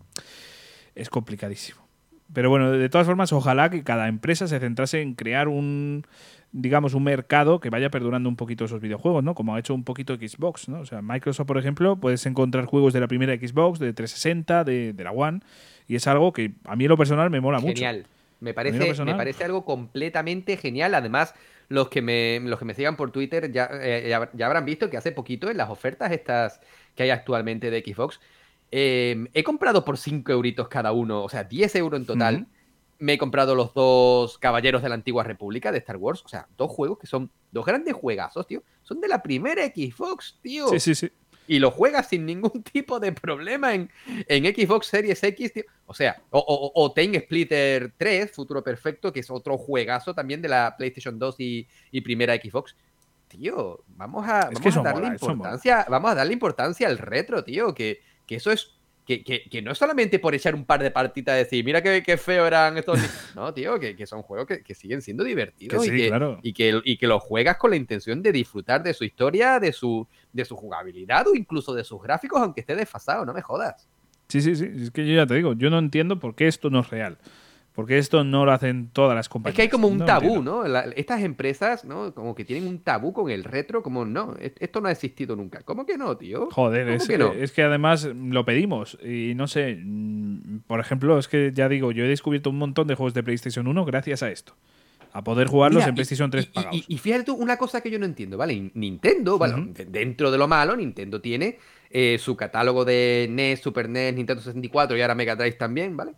es complicadísimo. Pero bueno, de todas formas, ojalá que cada empresa se centrase en crear un, digamos, un mercado que vaya perdurando un poquito esos videojuegos, ¿no? Como ha hecho un poquito Xbox, ¿no? O sea, Microsoft, por ejemplo, puedes encontrar juegos de la primera Xbox, de 360, de, de la One, y es algo que a mí en lo personal me mola mucho. Genial. Me parece, me parece algo completamente genial. Además, los que me, los que me sigan por Twitter ya, eh, ya, ya habrán visto que hace poquito en las ofertas estas que hay actualmente de Xbox, eh, he comprado por 5 euritos cada uno, o sea, 10 euros en total. Me he comprado los dos Caballeros de la Antigua República de Star Wars, o sea, dos juegos que son dos grandes juegazos, tío. Son de la primera Xbox, tío. Sí, sí, sí. Y lo juegas sin ningún tipo de problema en, en Xbox Series X, tío. O sea, o, o, o Time Splitter 3, Futuro Perfecto, que es otro juegazo también de la PlayStation 2 y, y primera Xbox. Tío, vamos a, vamos a darle mola. importancia, vamos a darle importancia al retro, tío, que, que eso es que, que, que no es solamente por echar un par de partitas y decir, mira qué, qué feo eran estos. ni-". No, tío, que, que son juegos que, que siguen siendo divertidos y, sí, que, claro. y, que, y que los juegas con la intención de disfrutar de su historia, de su, de su jugabilidad o incluso de sus gráficos, aunque esté desfasado, no me jodas. Sí, sí, sí. Es que yo ya te digo, yo no entiendo por qué esto no es real. Por qué esto no lo hacen todas las compañías. Es que hay como un No tabú. ¿no? La- estas empresas, ¿no? Como que tienen un tabú con el retro, como no, esto no ha existido nunca. ¿Cómo que no, tío? Joder, ¿Cómo es que no? es que además lo pedimos. Y no sé, mm, por ejemplo, es que ya digo, yo he descubierto un montón de juegos de PlayStation 1 gracias a esto. A poder jugarlos Mira, en PlayStation 3 y, y- pagados. y- y fíjate tú, una cosa que yo no entiendo, ¿vale? Nintendo, Dentro de lo malo, Nintendo tiene eh, su catálogo de NES, Super NES, Nintendo 64 y ahora Mega Drive también, ¿vale?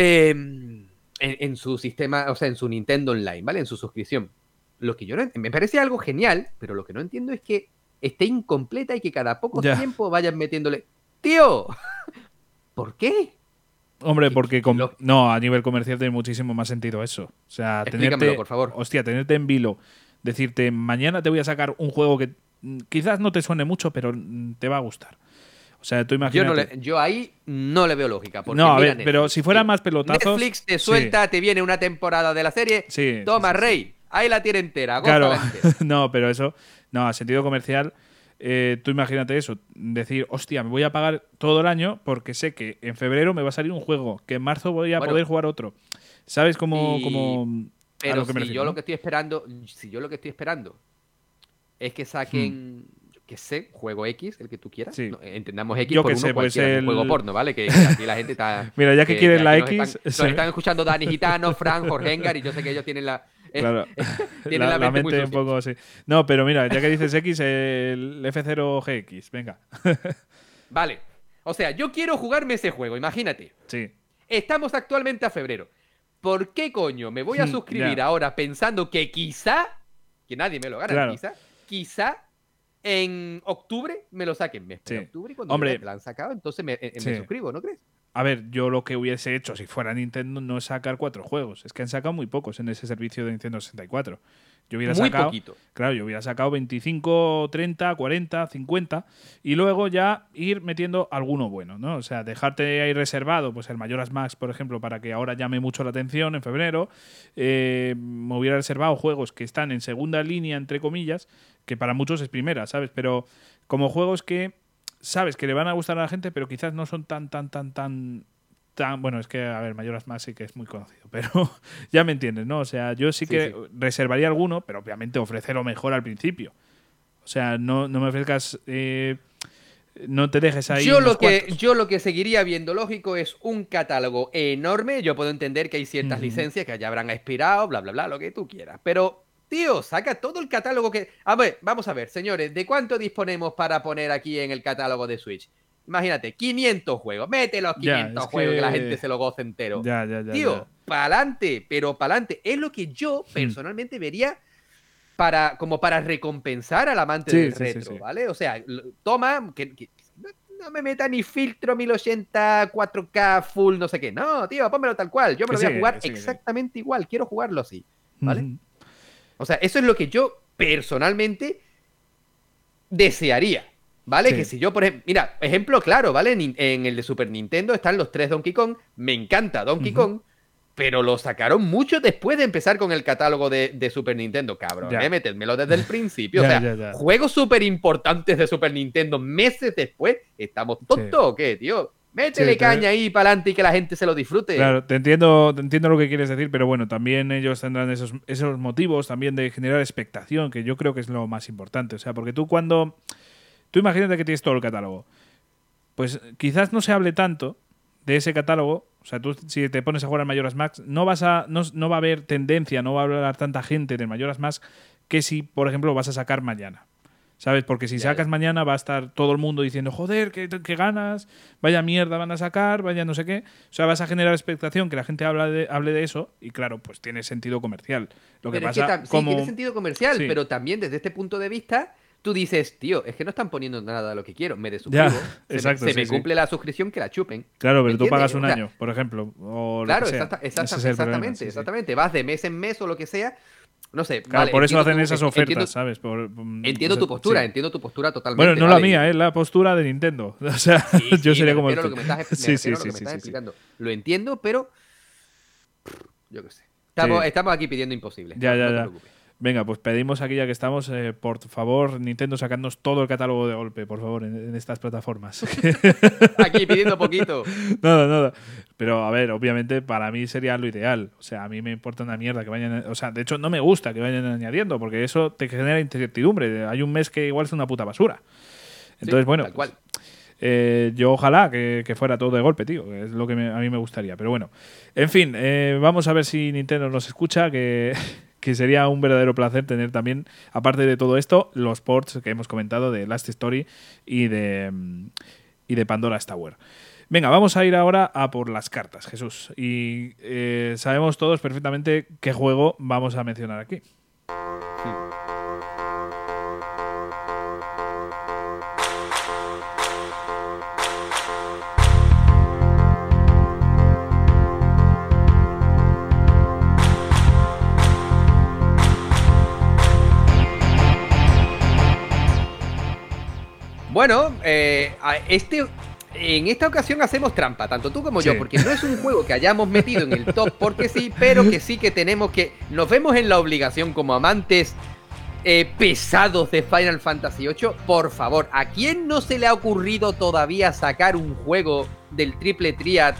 Eh, en, en su sistema, o sea, en su Nintendo Online, ¿vale? En su suscripción. Lo que yo no me parece algo genial, pero lo que no entiendo es que esté incompleta y que cada poco Ya. tiempo vayan metiéndole. ¡Tío! ¿Por qué? Hombre, que- porque no, a nivel comercial tiene muchísimo más sentido eso. O sea, tenerte, por favor. hostia, tenerte en vilo, decirte, mañana te voy a sacar un juego que mm, quizás no te suene mucho, pero mm, te va a gustar. O sea, tú Yo, imagínate. no le- yo ahí no le veo lógica. Porque no, a ver, pero si fuera más pelotazos. Netflix te sí, suelta, te viene una temporada de la serie. Sí, Toma, sí, Rey. ahí la tiene entera. Claro, entera. no, pero eso, no, a sentido comercial, eh, tú imagínate eso, decir, hostia, me voy a pagar todo el año porque sé que en febrero me va a salir un juego, que en marzo voy a Bueno. poder jugar otro. ¿Sabes cómo, Y- cómo a Pero lo que me si yo no? lo que estoy esperando, si yo lo que estoy esperando es que saquen, yo qué sé, juego X, el que tú quieras. Sí. No, entendamos X Yo por uno sé, pues el- juego porno, ¿vale? Que, que aquí la gente está. Mira, ya que quieres la nos X, están, nos están escuchando Dani Gitano, Fran, Jorge Engar, y yo sé que ellos tienen la. eh, Claro. tienen la, la muy mente un poco así. No, pero mira, ya que dices X, el F0GX, venga. Vale. O sea, yo quiero jugarme ese juego, imagínate. sí. Estamos actualmente a febrero. ¿Por qué coño me voy a suscribir ahora pensando que quizá, que nadie me lo Claro. garantiza, quizá en octubre me lo saquen? Me Sí. octubre y cuando Hombre. la han sacado, entonces me, eh, me Sí. suscribo, ¿no crees? A ver, yo lo que hubiese hecho si fuera Nintendo no es sacar cuatro juegos. Es que han sacado muy pocos en ese servicio de Nintendo 64. Yo hubiera Muy sacado, poquito. claro, yo hubiera sacado 25, 30, 40, 50 y luego ya ir metiendo alguno bueno, ¿no? O sea, dejarte ahí reservado, pues el Mayoras Max, por ejemplo, para que ahora llame mucho la atención en febrero. Eh, me hubiera reservado juegos que están en segunda línea, entre comillas, que para muchos es primera, ¿sabes? Pero como juegos que sabes que le van a gustar a la gente, pero quizás no son tan, tan, tan, tan, tan. Bueno, es que, a ver, Mayoras más sí que es muy conocido, pero ya me entiendes, ¿no? O sea, yo sí que sí. reservaría alguno, pero obviamente ofrece lo mejor al principio. O sea, no, no me ofrezcas. eh, no te dejes ahí. Yo lo, que, cuantos. yo lo que seguiría viendo lógico es un catálogo enorme. Yo puedo entender que hay ciertas licencias que ya habrán expirado, bla, bla, bla, lo que tú quieras. Pero, tío, saca todo el catálogo que... A ver, vamos a ver, señores, ¿de cuánto disponemos para poner aquí en el catálogo de Switch? Imagínate, 500 juegos. Mete los Ya, 500 es juegos que... la gente se lo goce entero. Ya, ya, ya. Tío, pa'lante, pero pa'lante. Es lo que yo Hmm. personalmente vería para, como para recompensar al amante Sí, del sí, retro. ¿vale? O sea, toma, que, que- no, me meta ni filtro 1080, 4K, full, no sé qué. No, tío, pónmelo tal cual. Yo me lo voy a jugar exactamente igual. Quiero jugarlo así. ¿vale? O sea, eso es lo que yo personalmente desearía. ¿Vale? Sí. Que si yo, por ejemplo, mira, ejemplo claro, ¿vale? En, en el de Super Nintendo están los tres Donkey Kong. Me encanta Donkey. Kong, pero lo sacaron mucho después de empezar con el catálogo de, de Super Nintendo, cabrón. Ya. ¿eh? Metedmelo desde el principio. Ya, o sea, ya, juegos súper importantes de Super Nintendo meses después. ¿Estamos tontos o qué, tío? Métele Sí, caña ahí para adelante y que la gente se lo disfrute. Claro, te entiendo, te entiendo lo que quieres decir, pero bueno, también ellos tendrán esos, esos motivos también de generar expectación, que yo creo que es lo más importante. O sea, porque tú cuando. Tú imagínate que tienes todo el catálogo. Pues quizás no se hable tanto de ese catálogo. O sea, tú si te pones a jugar al Mayoras Max, no vas a. No, no va a haber tendencia, no va a hablar tanta gente del Mayoras Max que si, por ejemplo, lo vas a sacar mañana. ¿Sabes? Porque si Ya, sacas ya. mañana va a estar todo el mundo diciendo, joder, qué, qué ganas, vaya mierda van a sacar, vaya no sé qué. O sea, vas a generar expectación que la gente habla de, hable de eso y claro, pues tiene sentido comercial. Lo que pero es pasa que tam- sí, tiene sentido comercial, Sí. pero también desde este punto de vista, tú dices, tío, es que no están poniendo nada de lo que quiero, me desuscribo, se, me- exacto, se sí, me sí. cumple la suscripción que la chupen. Claro, pero tú pagas un O sea, año, por ejemplo. O Claro, que exacta- exacta- es problema, exactamente, sí. exactamente. Vas de mes en mes o lo que sea. No sé. Claro, vale, por eso hacen tu- esas ofertas, entiendo- ¿sabes? Por- mm, Entiendo o tu postura, sí. entiendo tu postura totalmente. Bueno, no la mía, es la postura de Nintendo. O sea, Sí, yo sí, sería como... lo que me estás, me Sí, sí, sí, explicando. Lo entiendo, pero. Yo qué sé. Estamos, estamos aquí pidiendo imposible. Ya, ya, no te ya. preocupes. Venga, pues pedimos aquí ya que estamos, eh, por favor, Nintendo, sacadnos todo el catálogo de golpe, por favor, en, en estas plataformas. Aquí pidiendo poquito. nada, nada. Pero, a ver, obviamente para mí sería lo ideal. O sea, a mí me importa una mierda que vayan... O sea, de hecho, no me gusta que vayan añadiendo, porque eso te genera incertidumbre. Hay un mes que igual es una puta basura. Entonces, Sí, bueno, Tal pues, cual. eh, yo ojalá que, que fuera todo de golpe, tío. Es lo que me- a mí me gustaría. Pero bueno, en fin, eh, vamos a ver si Nintendo nos escucha, que, que sería un verdadero placer tener también, aparte de todo esto, los ports que hemos comentado de Last Story y de, mm, y de Pandora's Tower. Venga, vamos a ir ahora a por las cartas, Jesús. Y eh, sabemos todos perfectamente qué juego vamos a mencionar aquí. Bueno, eh, este, en esta ocasión hacemos trampa, tanto tú como Sí. yo, porque no es un juego que hayamos metido en el top porque sí, pero que sí que tenemos que. Nos vemos en la obligación como amantes eh, pesados de Final Fantasy VIII. Por favor, ¿a quién no se le ha ocurrido todavía sacar un juego del triple triad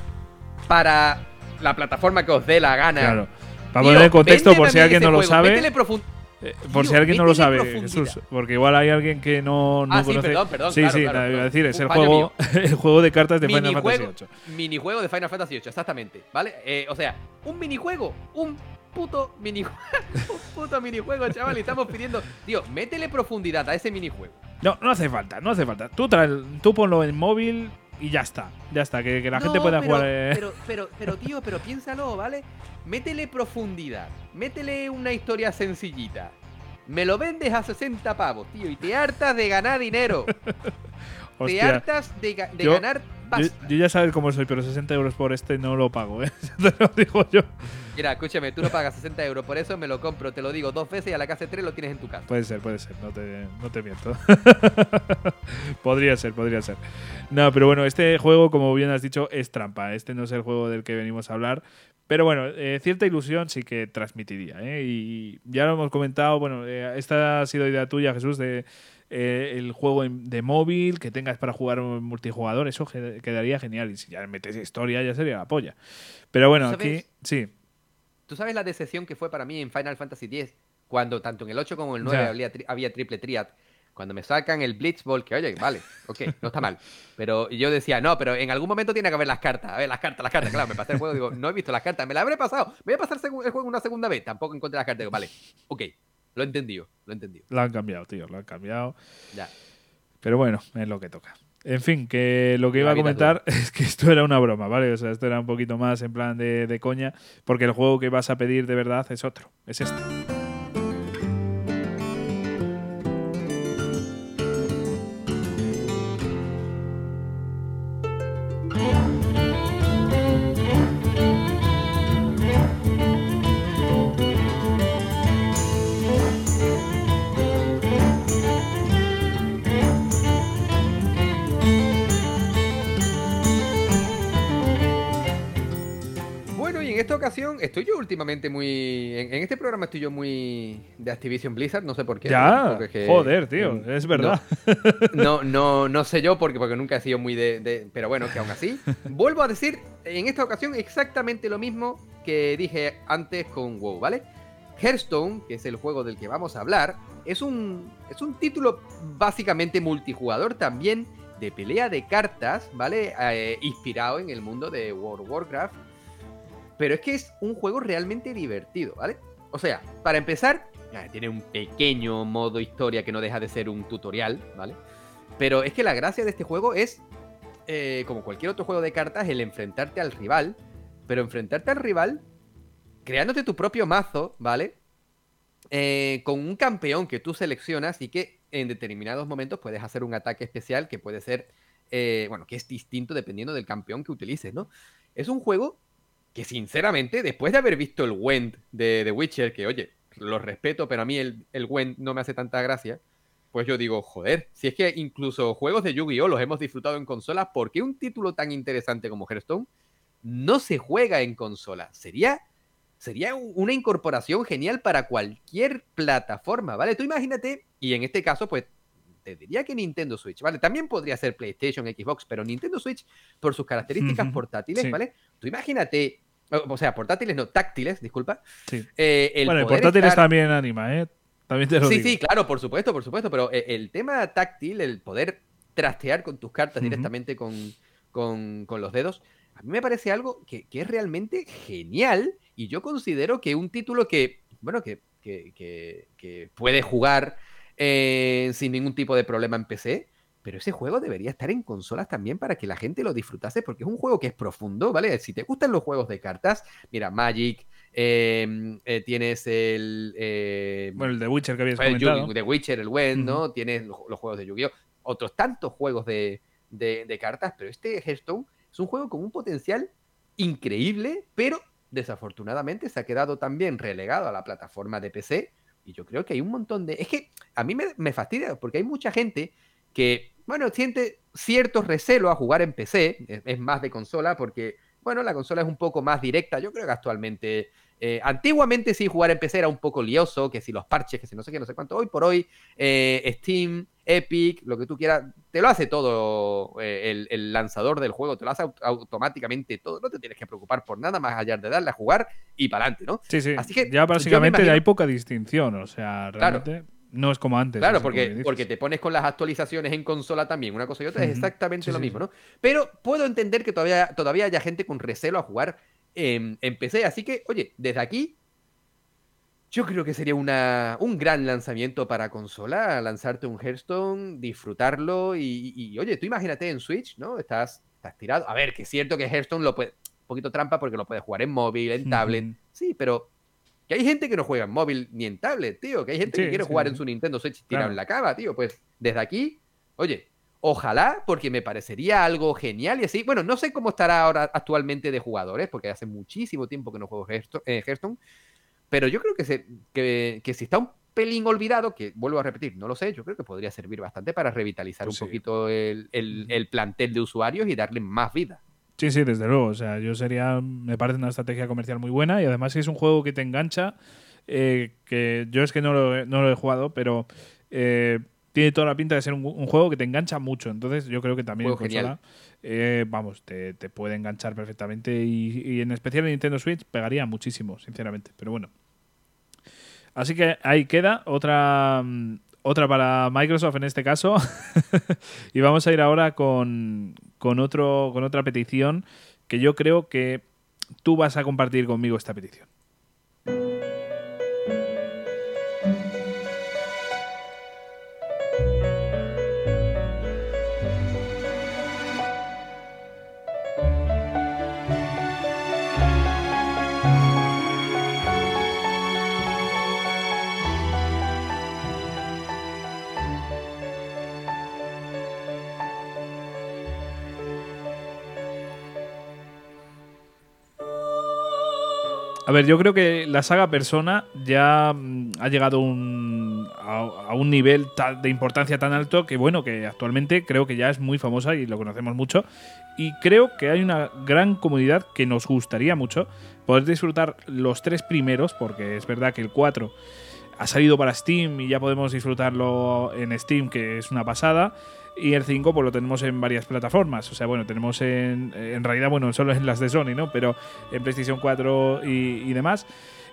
para la plataforma que os dé la gana? Claro. Para poner en contexto, por si alguien no lo juego, sabe. Eh, por si alguien no lo sabe. Jesús. Porque igual hay alguien que no, no Ah, sí, conoce. perdón, perdón, Sí, claro, sí, claro, nada, iba a perdón. decir, es el juego, el juego de cartas de Final Fantasy VIII. minijuego de Final Fantasy VIII, exactamente, ¿vale? Eh, o sea, un minijuego, un puto minijuego, un puto minijuego, chaval, y estamos pidiendo, tío, métele profundidad a ese minijuego. No, no hace falta, no hace falta. Tú, trae- tú ponlo en móvil y ya está. Ya está, que, que la gente pueda pero, jugar. eh, Pero, pero, pero, tío, pero piénsalo, ¿vale? Métele profundidad, métele una historia sencillita. Me lo vendes a 60 pavos, tío, y te hartas de ganar dinero. te hartas de, ga- de Yo- ganar Yo, yo ya sabes cómo soy, pero 60 euros por este no lo pago, ¿eh? Te lo digo yo. Mira, escúchame, tú no pagas 60 euros, por eso me lo compro, te lo digo dos veces y a la casa de tres lo tienes en tu casa. Puede ser, puede ser, no te, no te miento. podría ser, podría ser. No, pero bueno, este juego, como bien has dicho, es trampa. Este no es el juego del que venimos a hablar. Pero bueno, eh, cierta ilusión sí que transmitiría. ¿eh? Y ya lo hemos comentado, bueno, eh, esta ha sido idea tuya, Jesús, de eh, el juego de móvil que tengas para jugar multijugador. Eso quedaría genial. Y si ya metes historia, ya sería la polla. Pero bueno, aquí, sí. ¿Tú sabes la decepción que fue para mí en Final Fantasy X? Cuando tanto en el 8 como en el 9 Ya. había, tri- había triple triad. Cuando me sacan el Blitzball, que oye, vale, ok, no está mal. Pero yo decía, no, pero en algún momento tiene que haber las cartas. A ver, las cartas, las cartas. Claro, me pasé el juego, digo, no he visto las cartas, me las habré pasado. Me voy a pasar el juego una segunda vez. Tampoco encontré las cartas. Digo, vale, ok, lo he entendido, lo he entendido. Lo han cambiado, tío, lo han cambiado. Ya. Pero bueno, es lo que toca. En fin, que lo que iba a comentar es que esto era una broma, ¿vale? O sea, esto era un poquito más en plan de, de coña, porque el juego que vas a pedir de verdad es otro, es este. Estoy yo últimamente muy. En, en este programa estoy yo muy de Activision Blizzard, no sé por qué. Ya, que- joder, tío, es verdad. No, no, no sé yo porque, porque nunca he sido muy de, de- Pero bueno, que aún así. Vuelvo a decir en esta ocasión exactamente lo mismo que dije antes con WoW, ¿vale? Hearthstone, que es el juego del que vamos a hablar, es un, es un título básicamente multijugador también de pelea de cartas, ¿vale? Eh, inspirado en el mundo de World of Warcraft. Pero es que es un juego realmente divertido, ¿vale? O sea, para empezar, eh, tiene un pequeño modo historia que no deja de ser un tutorial, ¿vale? Pero es que la gracia de este juego es, eh, como cualquier otro juego de cartas, el enfrentarte al rival. Pero enfrentarte al rival creándote tu propio mazo, ¿vale? Eh, con un campeón que tú seleccionas y que en determinados momentos puedes hacer un ataque especial que puede ser, bueno, que es distinto dependiendo del campeón que utilices, ¿no? Es un juego que sinceramente, después de haber visto el Wend de The Witcher, que oye, lo respeto, pero a mí el, el Wend no me hace tanta gracia, pues yo digo, joder, si es que incluso juegos de Yu-Gi-Oh! los hemos disfrutado en consolas, ¿por qué un título tan interesante como Hearthstone no se juega en consola? Sería, sería una incorporación genial para cualquier plataforma, ¿vale? Tú imagínate, y en este caso, pues te diría que Nintendo Switch, ¿vale? También podría ser PlayStation, Xbox, pero Nintendo Switch, por sus características portátiles, sí. ¿vale? Tú imagínate, o sea, portátiles, no, táctiles, disculpa. Sí. eh, el bueno, el poder portátil estar- también anima, ¿eh? También te lo Sí, digo. sí, claro, por supuesto, por supuesto, pero eh, el tema táctil, el poder trastear con tus cartas directamente con, con- con los dedos, a mí me parece algo que, que es realmente genial y yo considero que un título que, bueno, que, que, que- que puede jugar eh, sin ningún tipo de problema en PC, pero ese juego debería estar en consolas también para que la gente lo disfrutase, porque es un juego que es profundo, ¿vale? Si te gustan los juegos de cartas, mira, Magic, eh, eh, tienes el... eh, Bueno, el de Witcher que habías el comentado. Yu- The Witcher, el Wen, ¿no? Tienes los, los juegos de Yu-Gi-Oh! Otros tantos juegos de, de- de cartas, pero este Hearthstone es un juego con un potencial increíble, pero desafortunadamente se ha quedado también relegado a la plataforma de PC. Y yo creo que hay un montón de. Es que a mí me, me fastidia, porque hay mucha gente que bueno, siente cierto recelo a jugar en PC, es, más de consola, porque, bueno, la consola es un poco más directa. Yo creo que actualmente, eh, antiguamente sí, jugar en PC era un poco lioso, que si los parches, que si no sé qué, no sé cuánto. Hoy por hoy, eh, Steam, Epic, lo que tú quieras, te lo hace todo eh, el, lanzador del juego, te lo hace automáticamente todo. No te tienes que preocupar por nada más allá de darle a jugar y para adelante, ¿no? Sí, sí. Así que ya básicamente hay poca distinción, o sea, realmente. No es como antes. Claro, porque, porque te pones con las actualizaciones en consola también, una cosa y otra, es exactamente lo mismo, ¿no? Pero puedo entender que todavía, todavía haya gente con recelo a jugar en, PC, así que, oye, desde aquí, yo creo que sería una, un gran lanzamiento para consola, lanzarte un Hearthstone, disfrutarlo y, oye, tú imagínate en Switch, ¿no? Estás, estás tirado. A ver, que es cierto que Hearthstone lo puede, un poquito trampa porque lo puedes jugar en móvil, en tablet, sí, pero que hay gente que no juega en móvil ni en tablet, tío. Que hay gente que quiere jugar en su Nintendo Switch tirado en la cama, tío. Pues desde aquí, oye, ojalá, porque me parecería algo genial y así. Bueno, no sé cómo estará ahora actualmente de jugadores, porque hace muchísimo tiempo que no juego eh, Hearthstone. Pero yo creo que, se, que, si está un pelín olvidado, que vuelvo a repetir, no lo sé, yo creo que podría servir bastante para revitalizar pues un poquito el, el plantel de usuarios y darle más vida. Sí, sí, desde luego. O sea, yo sería. Me parece una estrategia comercial muy buena y además es un juego que te engancha. Eh, que yo es que no lo, no lo he jugado, pero eh, tiene toda la pinta de ser un, juego que te engancha mucho. Entonces, yo creo que también en consola, eh, vamos, te, puede enganchar perfectamente y, en especial en Nintendo Switch pegaría muchísimo, sinceramente. Pero bueno. Así que ahí queda otra. Otra para Microsoft en este caso. y vamos a ir ahora con, con, otro, con otra petición que yo creo que tú vas a compartir conmigo esta petición. A ver, yo creo que la saga Persona ya mm, ha llegado a, un nivel de importancia tan alto que, bueno, que actualmente creo que ya es muy famosa y lo conocemos mucho. Y creo que hay una gran comunidad que nos gustaría mucho poder disfrutar los tres primeros, porque es verdad que el 4 ha salido para Steam y ya podemos disfrutarlo en Steam, que es una pasada. Y el 5 pues lo tenemos en varias plataformas. O sea, bueno, tenemos en, en realidad, bueno, solo en las de Sony, ¿no? Pero en PlayStation 4 y, demás.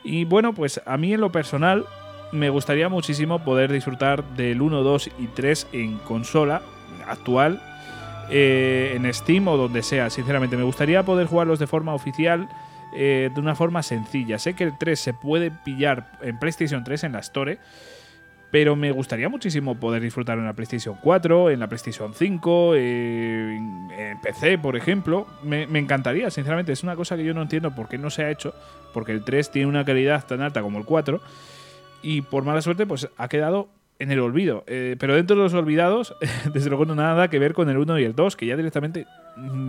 Y bueno, pues a mí en lo personal me gustaría muchísimo poder disfrutar del 1, 2 y 3 en consola actual, eh, en Steam o donde sea. Sinceramente, me gustaría poder jugarlos de forma oficial, eh, de una forma sencilla. Sé que el 3 se puede pillar en PlayStation 3 en la Store pero me gustaría muchísimo poder disfrutar en la PlayStation 4, en la PlayStation 5, en, PC, por ejemplo. Me, encantaría, sinceramente. Es una cosa que yo no entiendo por qué no se ha hecho, porque el 3 tiene una calidad tan alta como el 4, y por mala suerte, pues ha quedado en el olvido. Eh, pero dentro de los olvidados, desde luego no nada que ver con el 1 y el 2, que ya directamente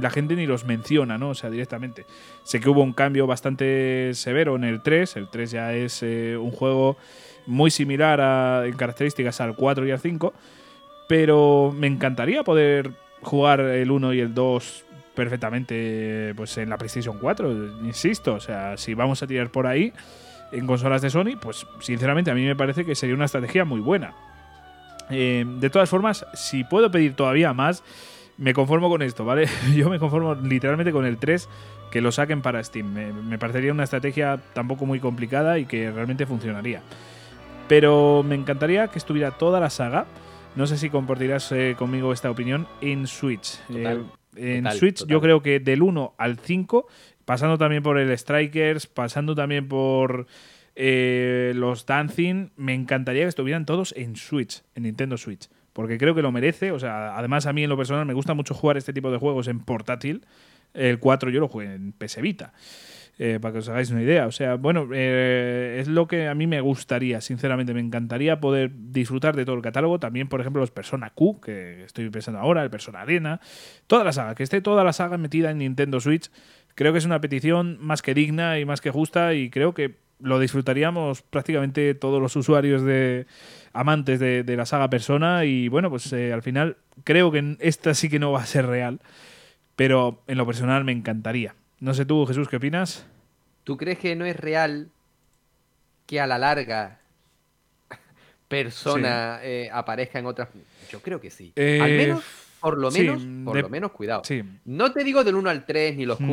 la gente ni los menciona, ¿no? O sea, directamente. Sé que hubo un cambio bastante severo en el 3. El 3 ya es eh, un juego muy similar a, en características al 4 y al 5, pero me encantaría poder jugar el 1 y el 2 perfectamente pues en la PlayStation 4, insisto, o sea, si vamos a tirar por ahí en consolas de Sony, pues sinceramente a mí me parece que sería una estrategia muy buena. Eh, de todas formas, si puedo pedir todavía más, me conformo con esto, ¿vale? Yo me conformo literalmente con el 3 que lo saquen para Steam. Me, me parecería una estrategia tampoco muy complicada y que realmente funcionaría. Pero me encantaría que estuviera toda la saga. No sé si compartirás eh, conmigo esta opinión en Switch. Eh, en Switch yo creo que del 1 al 5, pasando también por el Strikers, pasando también por eh, los Dancing, me encantaría que estuvieran todos en Switch, en Nintendo Switch. Porque creo que lo merece. O sea, además a mí en lo personal me gusta mucho jugar este tipo de juegos en portátil. El 4 yo lo jugué en PS Vita. Eh, para que os hagáis una idea. O sea, bueno, eh, es lo que a mí me gustaría, sinceramente, me encantaría poder disfrutar de todo el catálogo. También, por ejemplo, los Persona Q, que estoy pensando ahora, el Persona Arena, toda la saga, que esté toda la saga metida en Nintendo Switch. Creo que es una petición más que digna y más que justa y creo que lo disfrutaríamos prácticamente todos los usuarios de amantes de, la saga Persona y bueno, pues eh, al final creo que esta sí que no va a ser real, pero en lo personal me encantaría. No sé tú, Jesús, ¿qué opinas? ¿Tú crees que no es real que a la larga persona eh, aparezca en otras? Yo creo que sí. Al eh, menos, por lo menos, por lo menos, cuidado. No te digo del 1 al 3 ni los Q,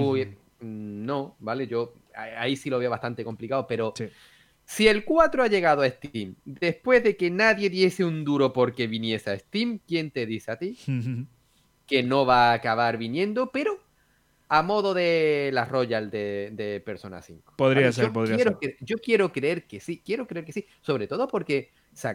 mm, no, ¿vale? Yo ahí sí lo veo bastante complicado, pero si el 4 ha llegado a Steam después de que nadie diese un duro porque viniese a Steam, ¿quién te dice a ti? que no va a acabar viniendo, pero a modo de la Royal de, Persona 5. Podría ser, podría ser. yo quiero creer que sí, quiero creer que sí, sobre todo porque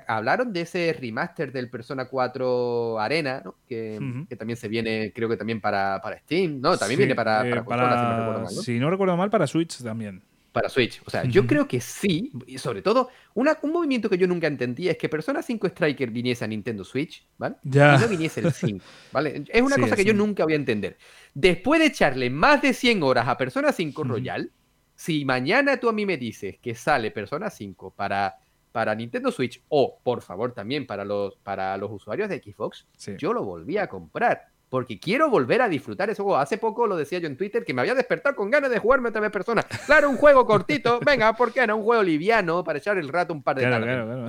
hablaron de ese remaster del Persona 4 Arena, ¿no? que, también se viene, creo que también para, Steam, ¿no? También viene para, eh, para, si no recuerdo mal, para Switch también para Switch. O sea, yo creo que sí, y sobre todo, un movimiento que yo nunca entendí es que Persona 5 Striker viniese a Nintendo Switch, ¿vale? Ya. Y no viniese el 5, ¿vale? Es una cosa que yo nunca voy a entender. Después de echarle más de 100 horas a Persona 5 Royal, si mañana tú a mí me dices que sale Persona 5 para, para Nintendo Switch o, por favor, también para los, para los usuarios de Xbox, yo lo volví a comprar porque quiero volver a disfrutar ese juego. Hace poco lo decía yo en Twitter que me había despertado con ganas de jugarme otra vez persona. Claro, un juego cortito, venga, ¿por qué no? Un juego liviano para echar el rato un par de claro, Claro, claro.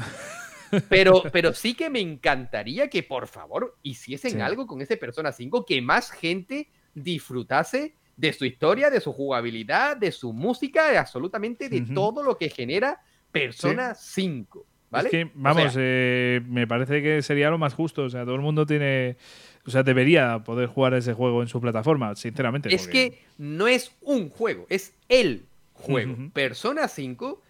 Pero, pero sí que me encantaría que por favor hiciesen algo con ese Persona 5, que más gente disfrutase de su historia, de su jugabilidad, de su música, de absolutamente de todo lo que genera Persona 5. ¿Vale? Es que, vamos, eh, me parece que sería lo más justo. O sea, todo el mundo tiene o sea, debería poder jugar ese juego en su plataforma, sinceramente. Es que no es un juego, es el juego. Persona 5,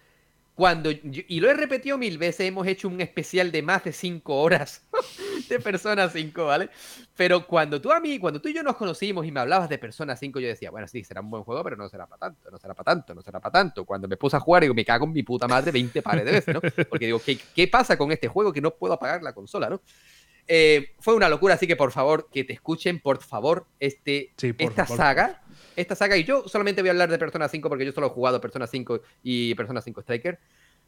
cuando. y lo he repetido mil veces, hemos hecho un especial de más de 5 horas de Persona 5, ¿vale? Pero cuando tú a mí, cuando tú y yo nos conocimos y me hablabas de Persona 5, yo decía, bueno, sí, será un buen juego, pero no será para tanto, no será para tanto, no será para tanto. Cuando me puse a jugar, digo, me cago en mi puta madre 20 pares de veces, ¿no? Porque digo, ¿qué, qué pasa con este juego que no puedo apagar la consola, ¿no? Eh, fue una locura, así que por favor, que te escuchen, por favor, este, esta saga. Esta saga, y yo solamente voy a hablar de Persona 5 porque yo solo he jugado Persona 5 y Persona 5 Striker.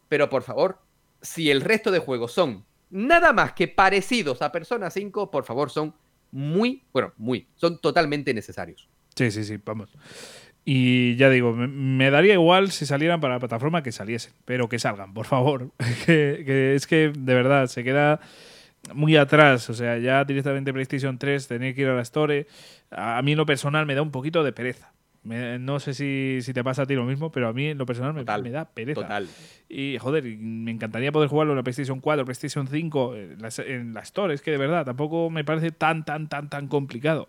Pero por favor, si el resto de juegos son nada más que parecidos a Persona 5, por favor, son muy, bueno, muy, son totalmente necesarios. Sí, sí, sí, vamos. Y ya digo, me, daría igual si salieran para la plataforma que saliesen, pero que salgan, por favor. que es que de verdad se queda muy atrás, o sea, ya directamente PlayStation 3, tener que ir a la Store, a mí en lo personal me da un poquito de pereza. no sé si, te pasa a ti lo mismo, pero a mí en lo personal me, da pereza. Total. Y joder, me encantaría poder jugarlo en la PlayStation 4, PlayStation 5, en la, en Store, es que de verdad tampoco me parece tan, tan, tan, tan complicado.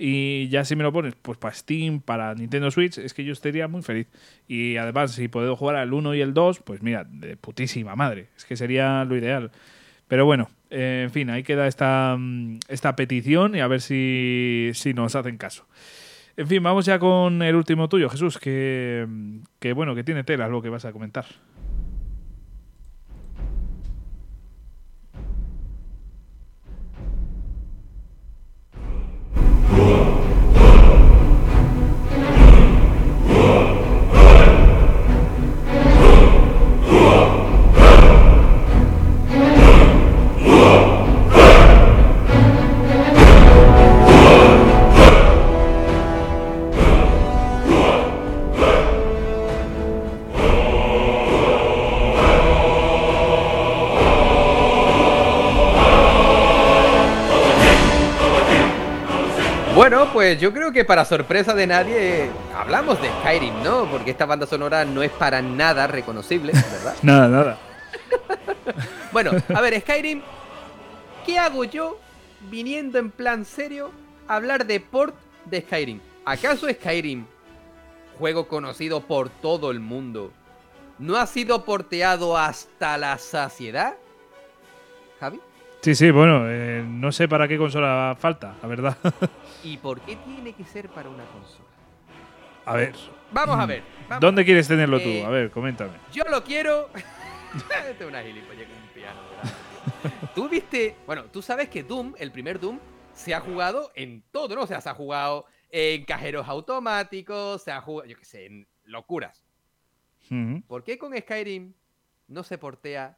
Y ya si me lo pones, pues para Steam, para Nintendo Switch, es que yo estaría muy feliz. Y además, si puedo jugar al 1 y el 2, pues mira, de putísima madre. Es que sería lo ideal. Pero bueno, eh, en fin, ahí queda esta, mm, esta petición y a ver si, si, nos hacen caso. En fin, vamos ya con el último tuyo, Jesús, que, que bueno, que tiene tela lo que vas a comentar. Pues yo creo que para sorpresa de nadie hablamos de Skyrim, ¿no? Porque esta banda sonora no es para nada reconocible, ¿verdad? nada, nada. bueno, a ver, Skyrim, ¿qué hago yo viniendo en plan serio a hablar de port de Skyrim? ¿Acaso Skyrim, juego conocido por todo el mundo, no ha sido porteado hasta la saciedad? Javi. Sí, sí, bueno, eh, no sé para qué consola falta, la verdad. ¿Y por qué tiene que ser para una consola? A ver. Vamos a ver. ¿Dónde quieres tenerlo tú? Eh, a ver, coméntame. Yo lo quiero. Este es una gilipollas con un piano. tú viste. Bueno, tú sabes que Doom, el primer Doom, se ha jugado en todo, ¿no? O sea, se ha jugado en cajeros automáticos, se ha jugado, yo qué sé, en locuras. ¿Por qué con Skyrim no se portea?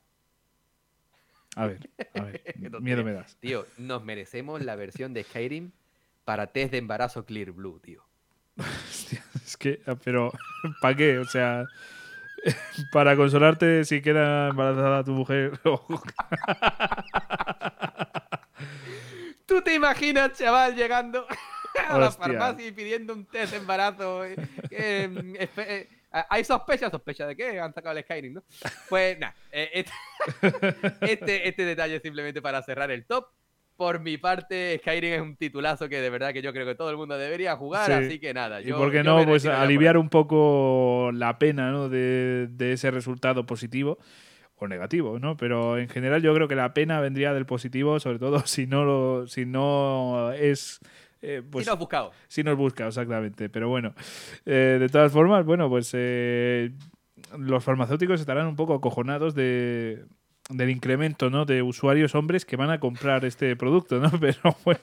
A ver, a ver. Miedo me das. Tío, nos merecemos la versión de Skyrim para test de embarazo Clear Blue, tío. Hostia, es que, ah, pero, ¿para qué? O sea, para consolarte si queda embarazada tu mujer. ¿Tú te imaginas, chaval, llegando a la Hostia. farmacia y pidiendo un test de embarazo? eh, eh, eh, ¿Hay sospecha? ¿Sospecha de qué? Han sacado el Skyrim, ¿no? Pues nada, eh, este, este, este detalle simplemente para cerrar el top. Por mi parte, Skyrim es un titulazo que de verdad que yo creo que todo el mundo debería jugar, Sí. así que nada. y yo- por qué no, pues aliviar un poco la pena ¿no? de, de ese resultado positivo o negativo, ¿no? Pero en general yo creo que la pena vendría del positivo, sobre todo si no lo, si no es eh, pues, Si no has buscado. si nos busca, exactamente. Pero bueno, eh, de todas formas, bueno, pues eh, los farmacéuticos estarán un poco acojonados de, del incremento ¿no? de usuarios hombres que van a comprar este producto, ¿no? Pero bueno,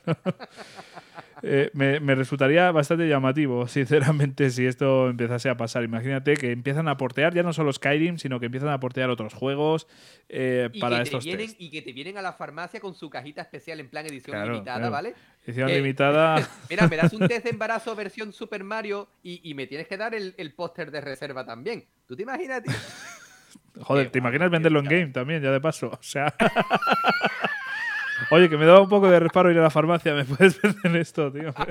eh, me, me resultaría bastante llamativo, sinceramente, si esto empezase a pasar. Imagínate que empiezan a portear ya no solo Skyrim, sino que empiezan a portear otros juegos eh, Y, para que te estos vienen, test. y que te vienen a la farmacia con su cajita especial en plan edición Claro, limitada, claro. ¿vale? Edición que- limitada. Mira, me das un test de embarazo versión Super Mario y, y me tienes que dar el, el póster de reserva también. ¿Tú te imaginas, tío? Joder, ¿te imaginas venderlo en game también, ya de paso? O sea. Oye, que me daba un poco de reparo ir a la farmacia, ¿me puedes vender esto, tío?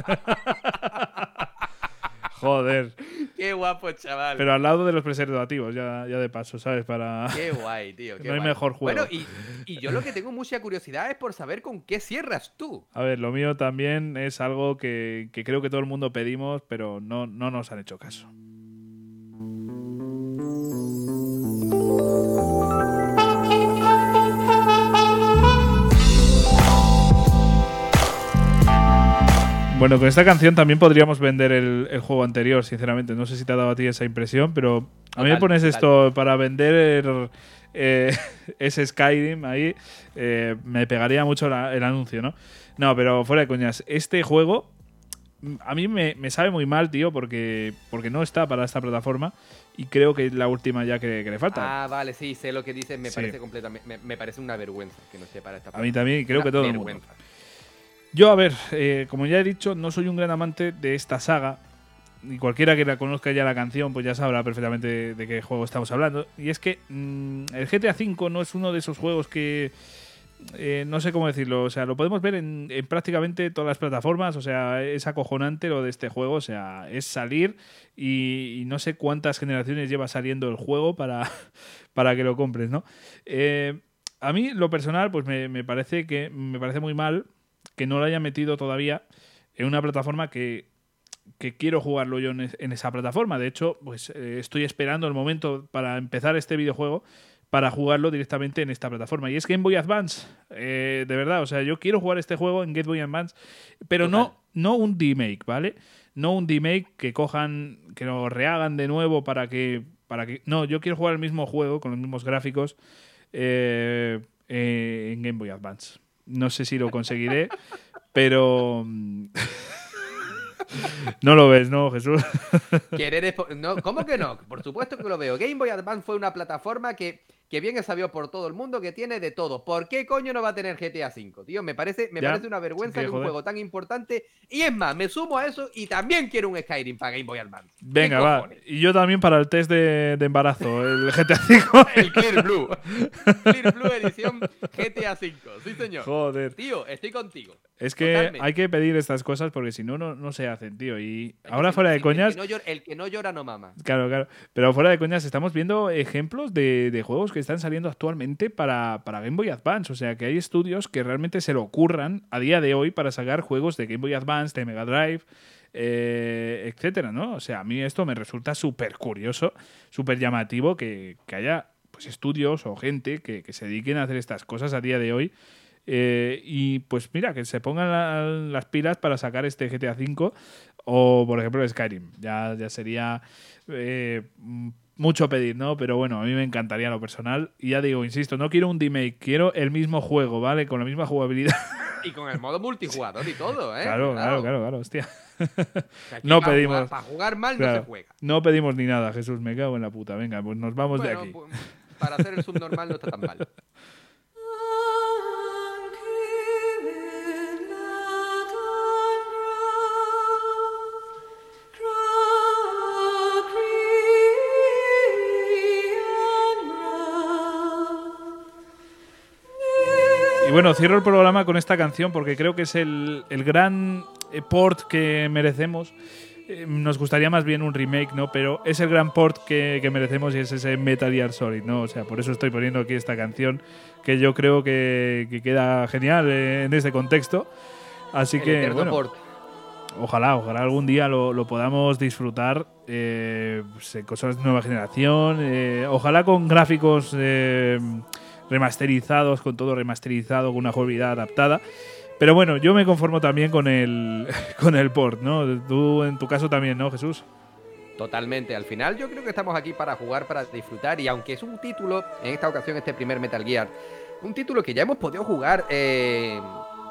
Joder. Qué guapo, chaval. Pero al lado de los preservativos, ya, ya de paso, ¿sabes? Para. Qué guay, tío. qué No hay guay. mejor juego. Bueno, y, y yo lo que tengo mucha curiosidad es por saber con qué cierras tú. A ver, lo mío también es algo que, que creo que todo el mundo pedimos, pero no, no nos han hecho caso. Bueno, con esta canción también podríamos vender el, el juego anterior, sinceramente. No sé si te ha dado a ti esa impresión, pero a mí me pones esto para vender eh, ese Skyrim ahí, eh, me pegaría mucho la- el anuncio, ¿no? No, pero fuera de coñas, este juego a mí me, me sabe muy mal, tío, porque, porque no está para esta plataforma y creo que es la última ya que, que le falta. Ah, vale, sí, sé lo que dices. Me Sí. parece completamente. Me, me parece una vergüenza que no esté para esta a mí también, creo Una que todo el mundo. Yo, a ver, eh, como ya he dicho, no soy un gran amante de esta saga. Y cualquiera que la conozca ya la canción, pues ya sabrá perfectamente de, qué juego estamos hablando. Y es que mm, el GTA V no es uno de esos juegos que. eh, no sé cómo decirlo. O sea, lo podemos ver en, en prácticamente todas las plataformas. O sea, es acojonante lo de este juego. O sea, es salir y, y no sé cuántas generaciones lleva saliendo el juego para, para que lo compres, ¿no? Eh, a mí, lo personal, pues me, me parece que me parece muy mal que no lo haya metido todavía en una plataforma que, que quiero jugarlo yo en, es- en esa plataforma. De hecho, pues eh, estoy esperando el momento para empezar este videojuego para jugarlo directamente en esta plataforma. Y es Game Boy Advance. Eh, de verdad, o sea, yo quiero jugar este juego en Game Boy Advance, pero no, Total. no un remake, ¿vale? No un remake que cojan, que lo rehagan de nuevo para que. Para que no, yo quiero jugar el mismo juego con los mismos gráficos eh, eh, en Game Boy Advance. No sé si lo conseguiré, pero. mm, no lo ves, ¿no, Jesús? Querer no, ¿Cómo que no? Por supuesto que lo veo. Game Boy Advance fue una plataforma que, que bien es sabido por todo el mundo que tiene de todo. ¿Por qué coño no va a tener GTA V? Tío, me parece, me Ya, parece una vergüenza que un joder. juego tan importante. Y es más, me sumo a eso y también quiero un Skyrim para Game Boy Advance. ¿Qué Venga, va. Y yo también para el test de, de embarazo, el GTA V. El Clear Blue. Clear Blue edición GTA V. Sí, señor. Joder. Tío, estoy contigo. Es que Totalmente. hay que pedir estas cosas porque si no, no, no se hacen, tío. Y que ahora fuera de si- coñas, El que, no llora, el que no llora no mama. Claro, claro. Pero fuera de coñas, estamos viendo ejemplos de, de juegos que están saliendo actualmente para, para Game Boy Advance. O sea, que hay estudios que realmente se lo ocurran a día de hoy para sacar juegos de Game Boy Advance, de Mega Drive, eh, etcétera, ¿no? O sea, a mí esto me resulta súper curioso, súper llamativo que, haya pues, estudios o gente que, se dediquen a hacer estas cosas a día de hoy. Eh, y pues mira, que se pongan la- las pilas para sacar este GTA V o, por ejemplo, Skyrim. Ya, ya sería eh, mucho pedir, ¿no? Pero bueno, a mí me encantaría lo personal. Y ya digo, insisto, no quiero un remake, quiero el mismo juego, ¿vale? Con la misma jugabilidad. Y con el modo multijugador y todo, ¿eh? Claro, claro, claro, claro, hostia. No para pedimos- jugar- para jugar mal no se juega. No pedimos ni nada, Jesús, me cago en la puta. Venga, pues nos vamos de aquí. pues, para hacer el subnormal no está tan mal. bueno, cierro el programa con esta canción porque creo que es el, el gran port que merecemos. Eh, Nos gustaría más bien un remake, ¿no? Pero es el gran port que, que merecemos y es ese Metal Gear Solid, ¿no? O sea, por eso estoy poniendo aquí esta canción que yo creo que, que queda genial eh, en este contexto. Así El que, bueno, port. ojalá, ojalá algún día lo, lo podamos disfrutar. Eh, pues, cosas de nueva generación. eh, ojalá con gráficos remasterizados, con todo remasterizado, con una jugabilidad adaptada. Pero bueno, yo me conformo también con el, con el port, ¿no? Tú en tu caso también, ¿no, Jesús? Totalmente. Al final yo creo que estamos aquí para jugar, para disfrutar. Y aunque es un título, en esta ocasión este primer Metal Gear, un título que ya hemos podido jugar, eh,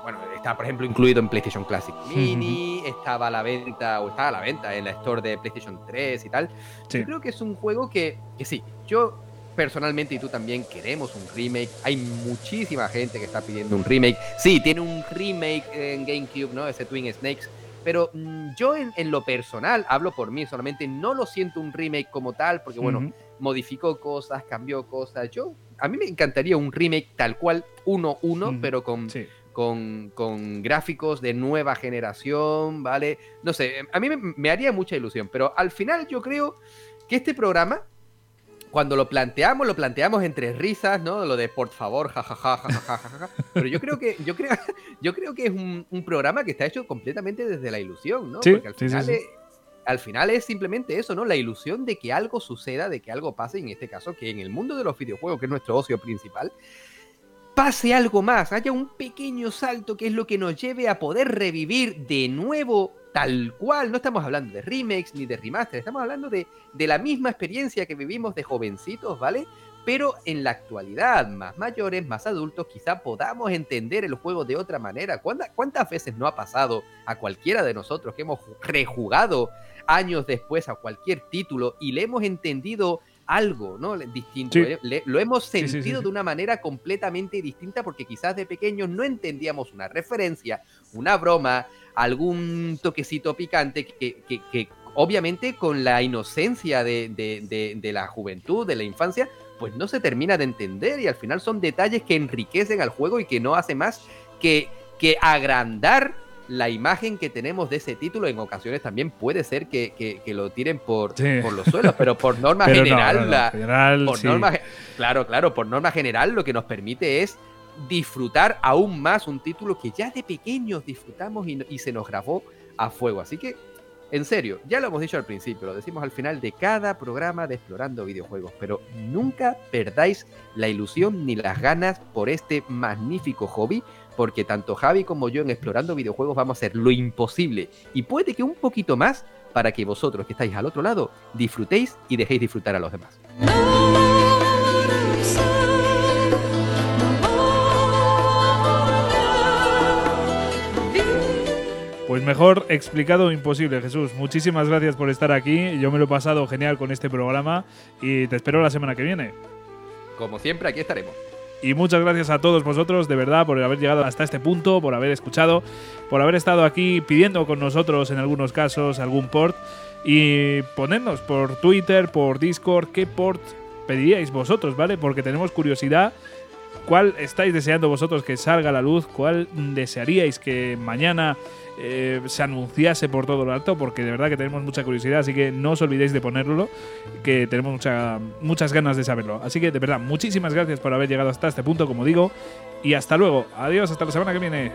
bueno, está por ejemplo incluido en PlayStation Classic Mini, estaba a la venta, o está a la venta en la store de PlayStation 3 y tal. Sí. Yo creo que es un juego que, que sí, yo personalmente y tú también queremos un remake. Hay muchísima gente que está pidiendo un remake. Sí, tiene un remake en GameCube, ¿no? Ese Twin Snakes. Pero mm, yo en, en lo personal, hablo por mí solamente, no lo siento un remake como tal, porque bueno, modificó cosas, cambió cosas. Yo, a mí me encantaría un remake tal cual, 1-1, Ujú. pero con, Sí. con, con gráficos de nueva generación, ¿vale? No sé, a mí me, me haría mucha ilusión, pero al final yo creo que este programa, cuando lo planteamos, lo planteamos entre risas, ¿no? Lo de por favor, jajaja, jajaja, jajaja. Pero yo creo que, yo creo, yo creo que es un, un programa que está hecho completamente desde la ilusión, ¿no? Sí, Porque al sí, final sí. es- al final es simplemente eso, ¿no? La ilusión de que algo suceda, de que algo pase, y en este caso, que en el mundo de los videojuegos, que es nuestro ocio principal, pase algo más, haya un pequeño salto que es lo que nos lleve a poder revivir de nuevo tal cual. No estamos hablando de remakes ni de remaster, estamos hablando de, de la misma experiencia que vivimos de jovencitos, ¿vale? Pero en la actualidad, más mayores, más adultos, quizá podamos entender el juego de otra manera. ¿Cuánta- ¿Cuántas veces no ha pasado a cualquiera de nosotros que hemos ju- rejugado años después a cualquier título y le hemos entendido algo, ¿no? Distinto. Sí. eh, le- lo hemos sí, sentido sí. de una manera completamente distinta porque quizás de pequeños no entendíamos una referencia, una broma, algún toquecito picante que, que- que obviamente con la inocencia de, de- de- de la juventud, de la infancia, pues no se termina de entender y al final son detalles que enriquecen al juego y que no hace más que, que agrandar la imagen que tenemos de ese título. En ocasiones también puede ser que, que- que lo tiren por, Sí. por los suelos, pero por norma Pero general, no, no, por sí. norma, claro, claro, por norma general lo que nos permite es disfrutar aún más un título que ya de pequeños disfrutamos y, se nos grabó a fuego. Así que, en serio, ya lo hemos dicho al principio, lo decimos al final de cada programa de Explorando Videojuegos, pero nunca perdáis la ilusión ni las ganas por este magnífico hobby, porque tanto Javi como yo en Explorando Videojuegos vamos a hacer lo imposible y puede que un poquito más para que vosotros que estáis al otro lado disfrutéis y dejéis disfrutar a los demás. Pues mejor explicado imposible, Jesús. Muchísimas gracias por estar aquí. Yo me lo he pasado genial con este programa y te espero la semana que viene. Como siempre, aquí estaremos. Y muchas gracias a todos vosotros, de verdad, por haber llegado hasta este punto, por haber escuchado, por haber estado aquí pidiendo con nosotros en algunos casos algún port y ponernos por Twitter, por Discord, qué port pediríais vosotros, ¿vale? Porque tenemos curiosidad. ¿Cuál estáis deseando vosotros que salga a la luz? ¿Cuál desearíais que mañana eh, se anunciase por todo lo alto? Porque de verdad que tenemos mucha curiosidad, así que no os olvidéis de ponerlo, que tenemos mucha- muchas ganas de saberlo. Así que de verdad, muchísimas gracias por haber llegado hasta este punto, como digo, y hasta luego. Adiós, hasta la semana que viene.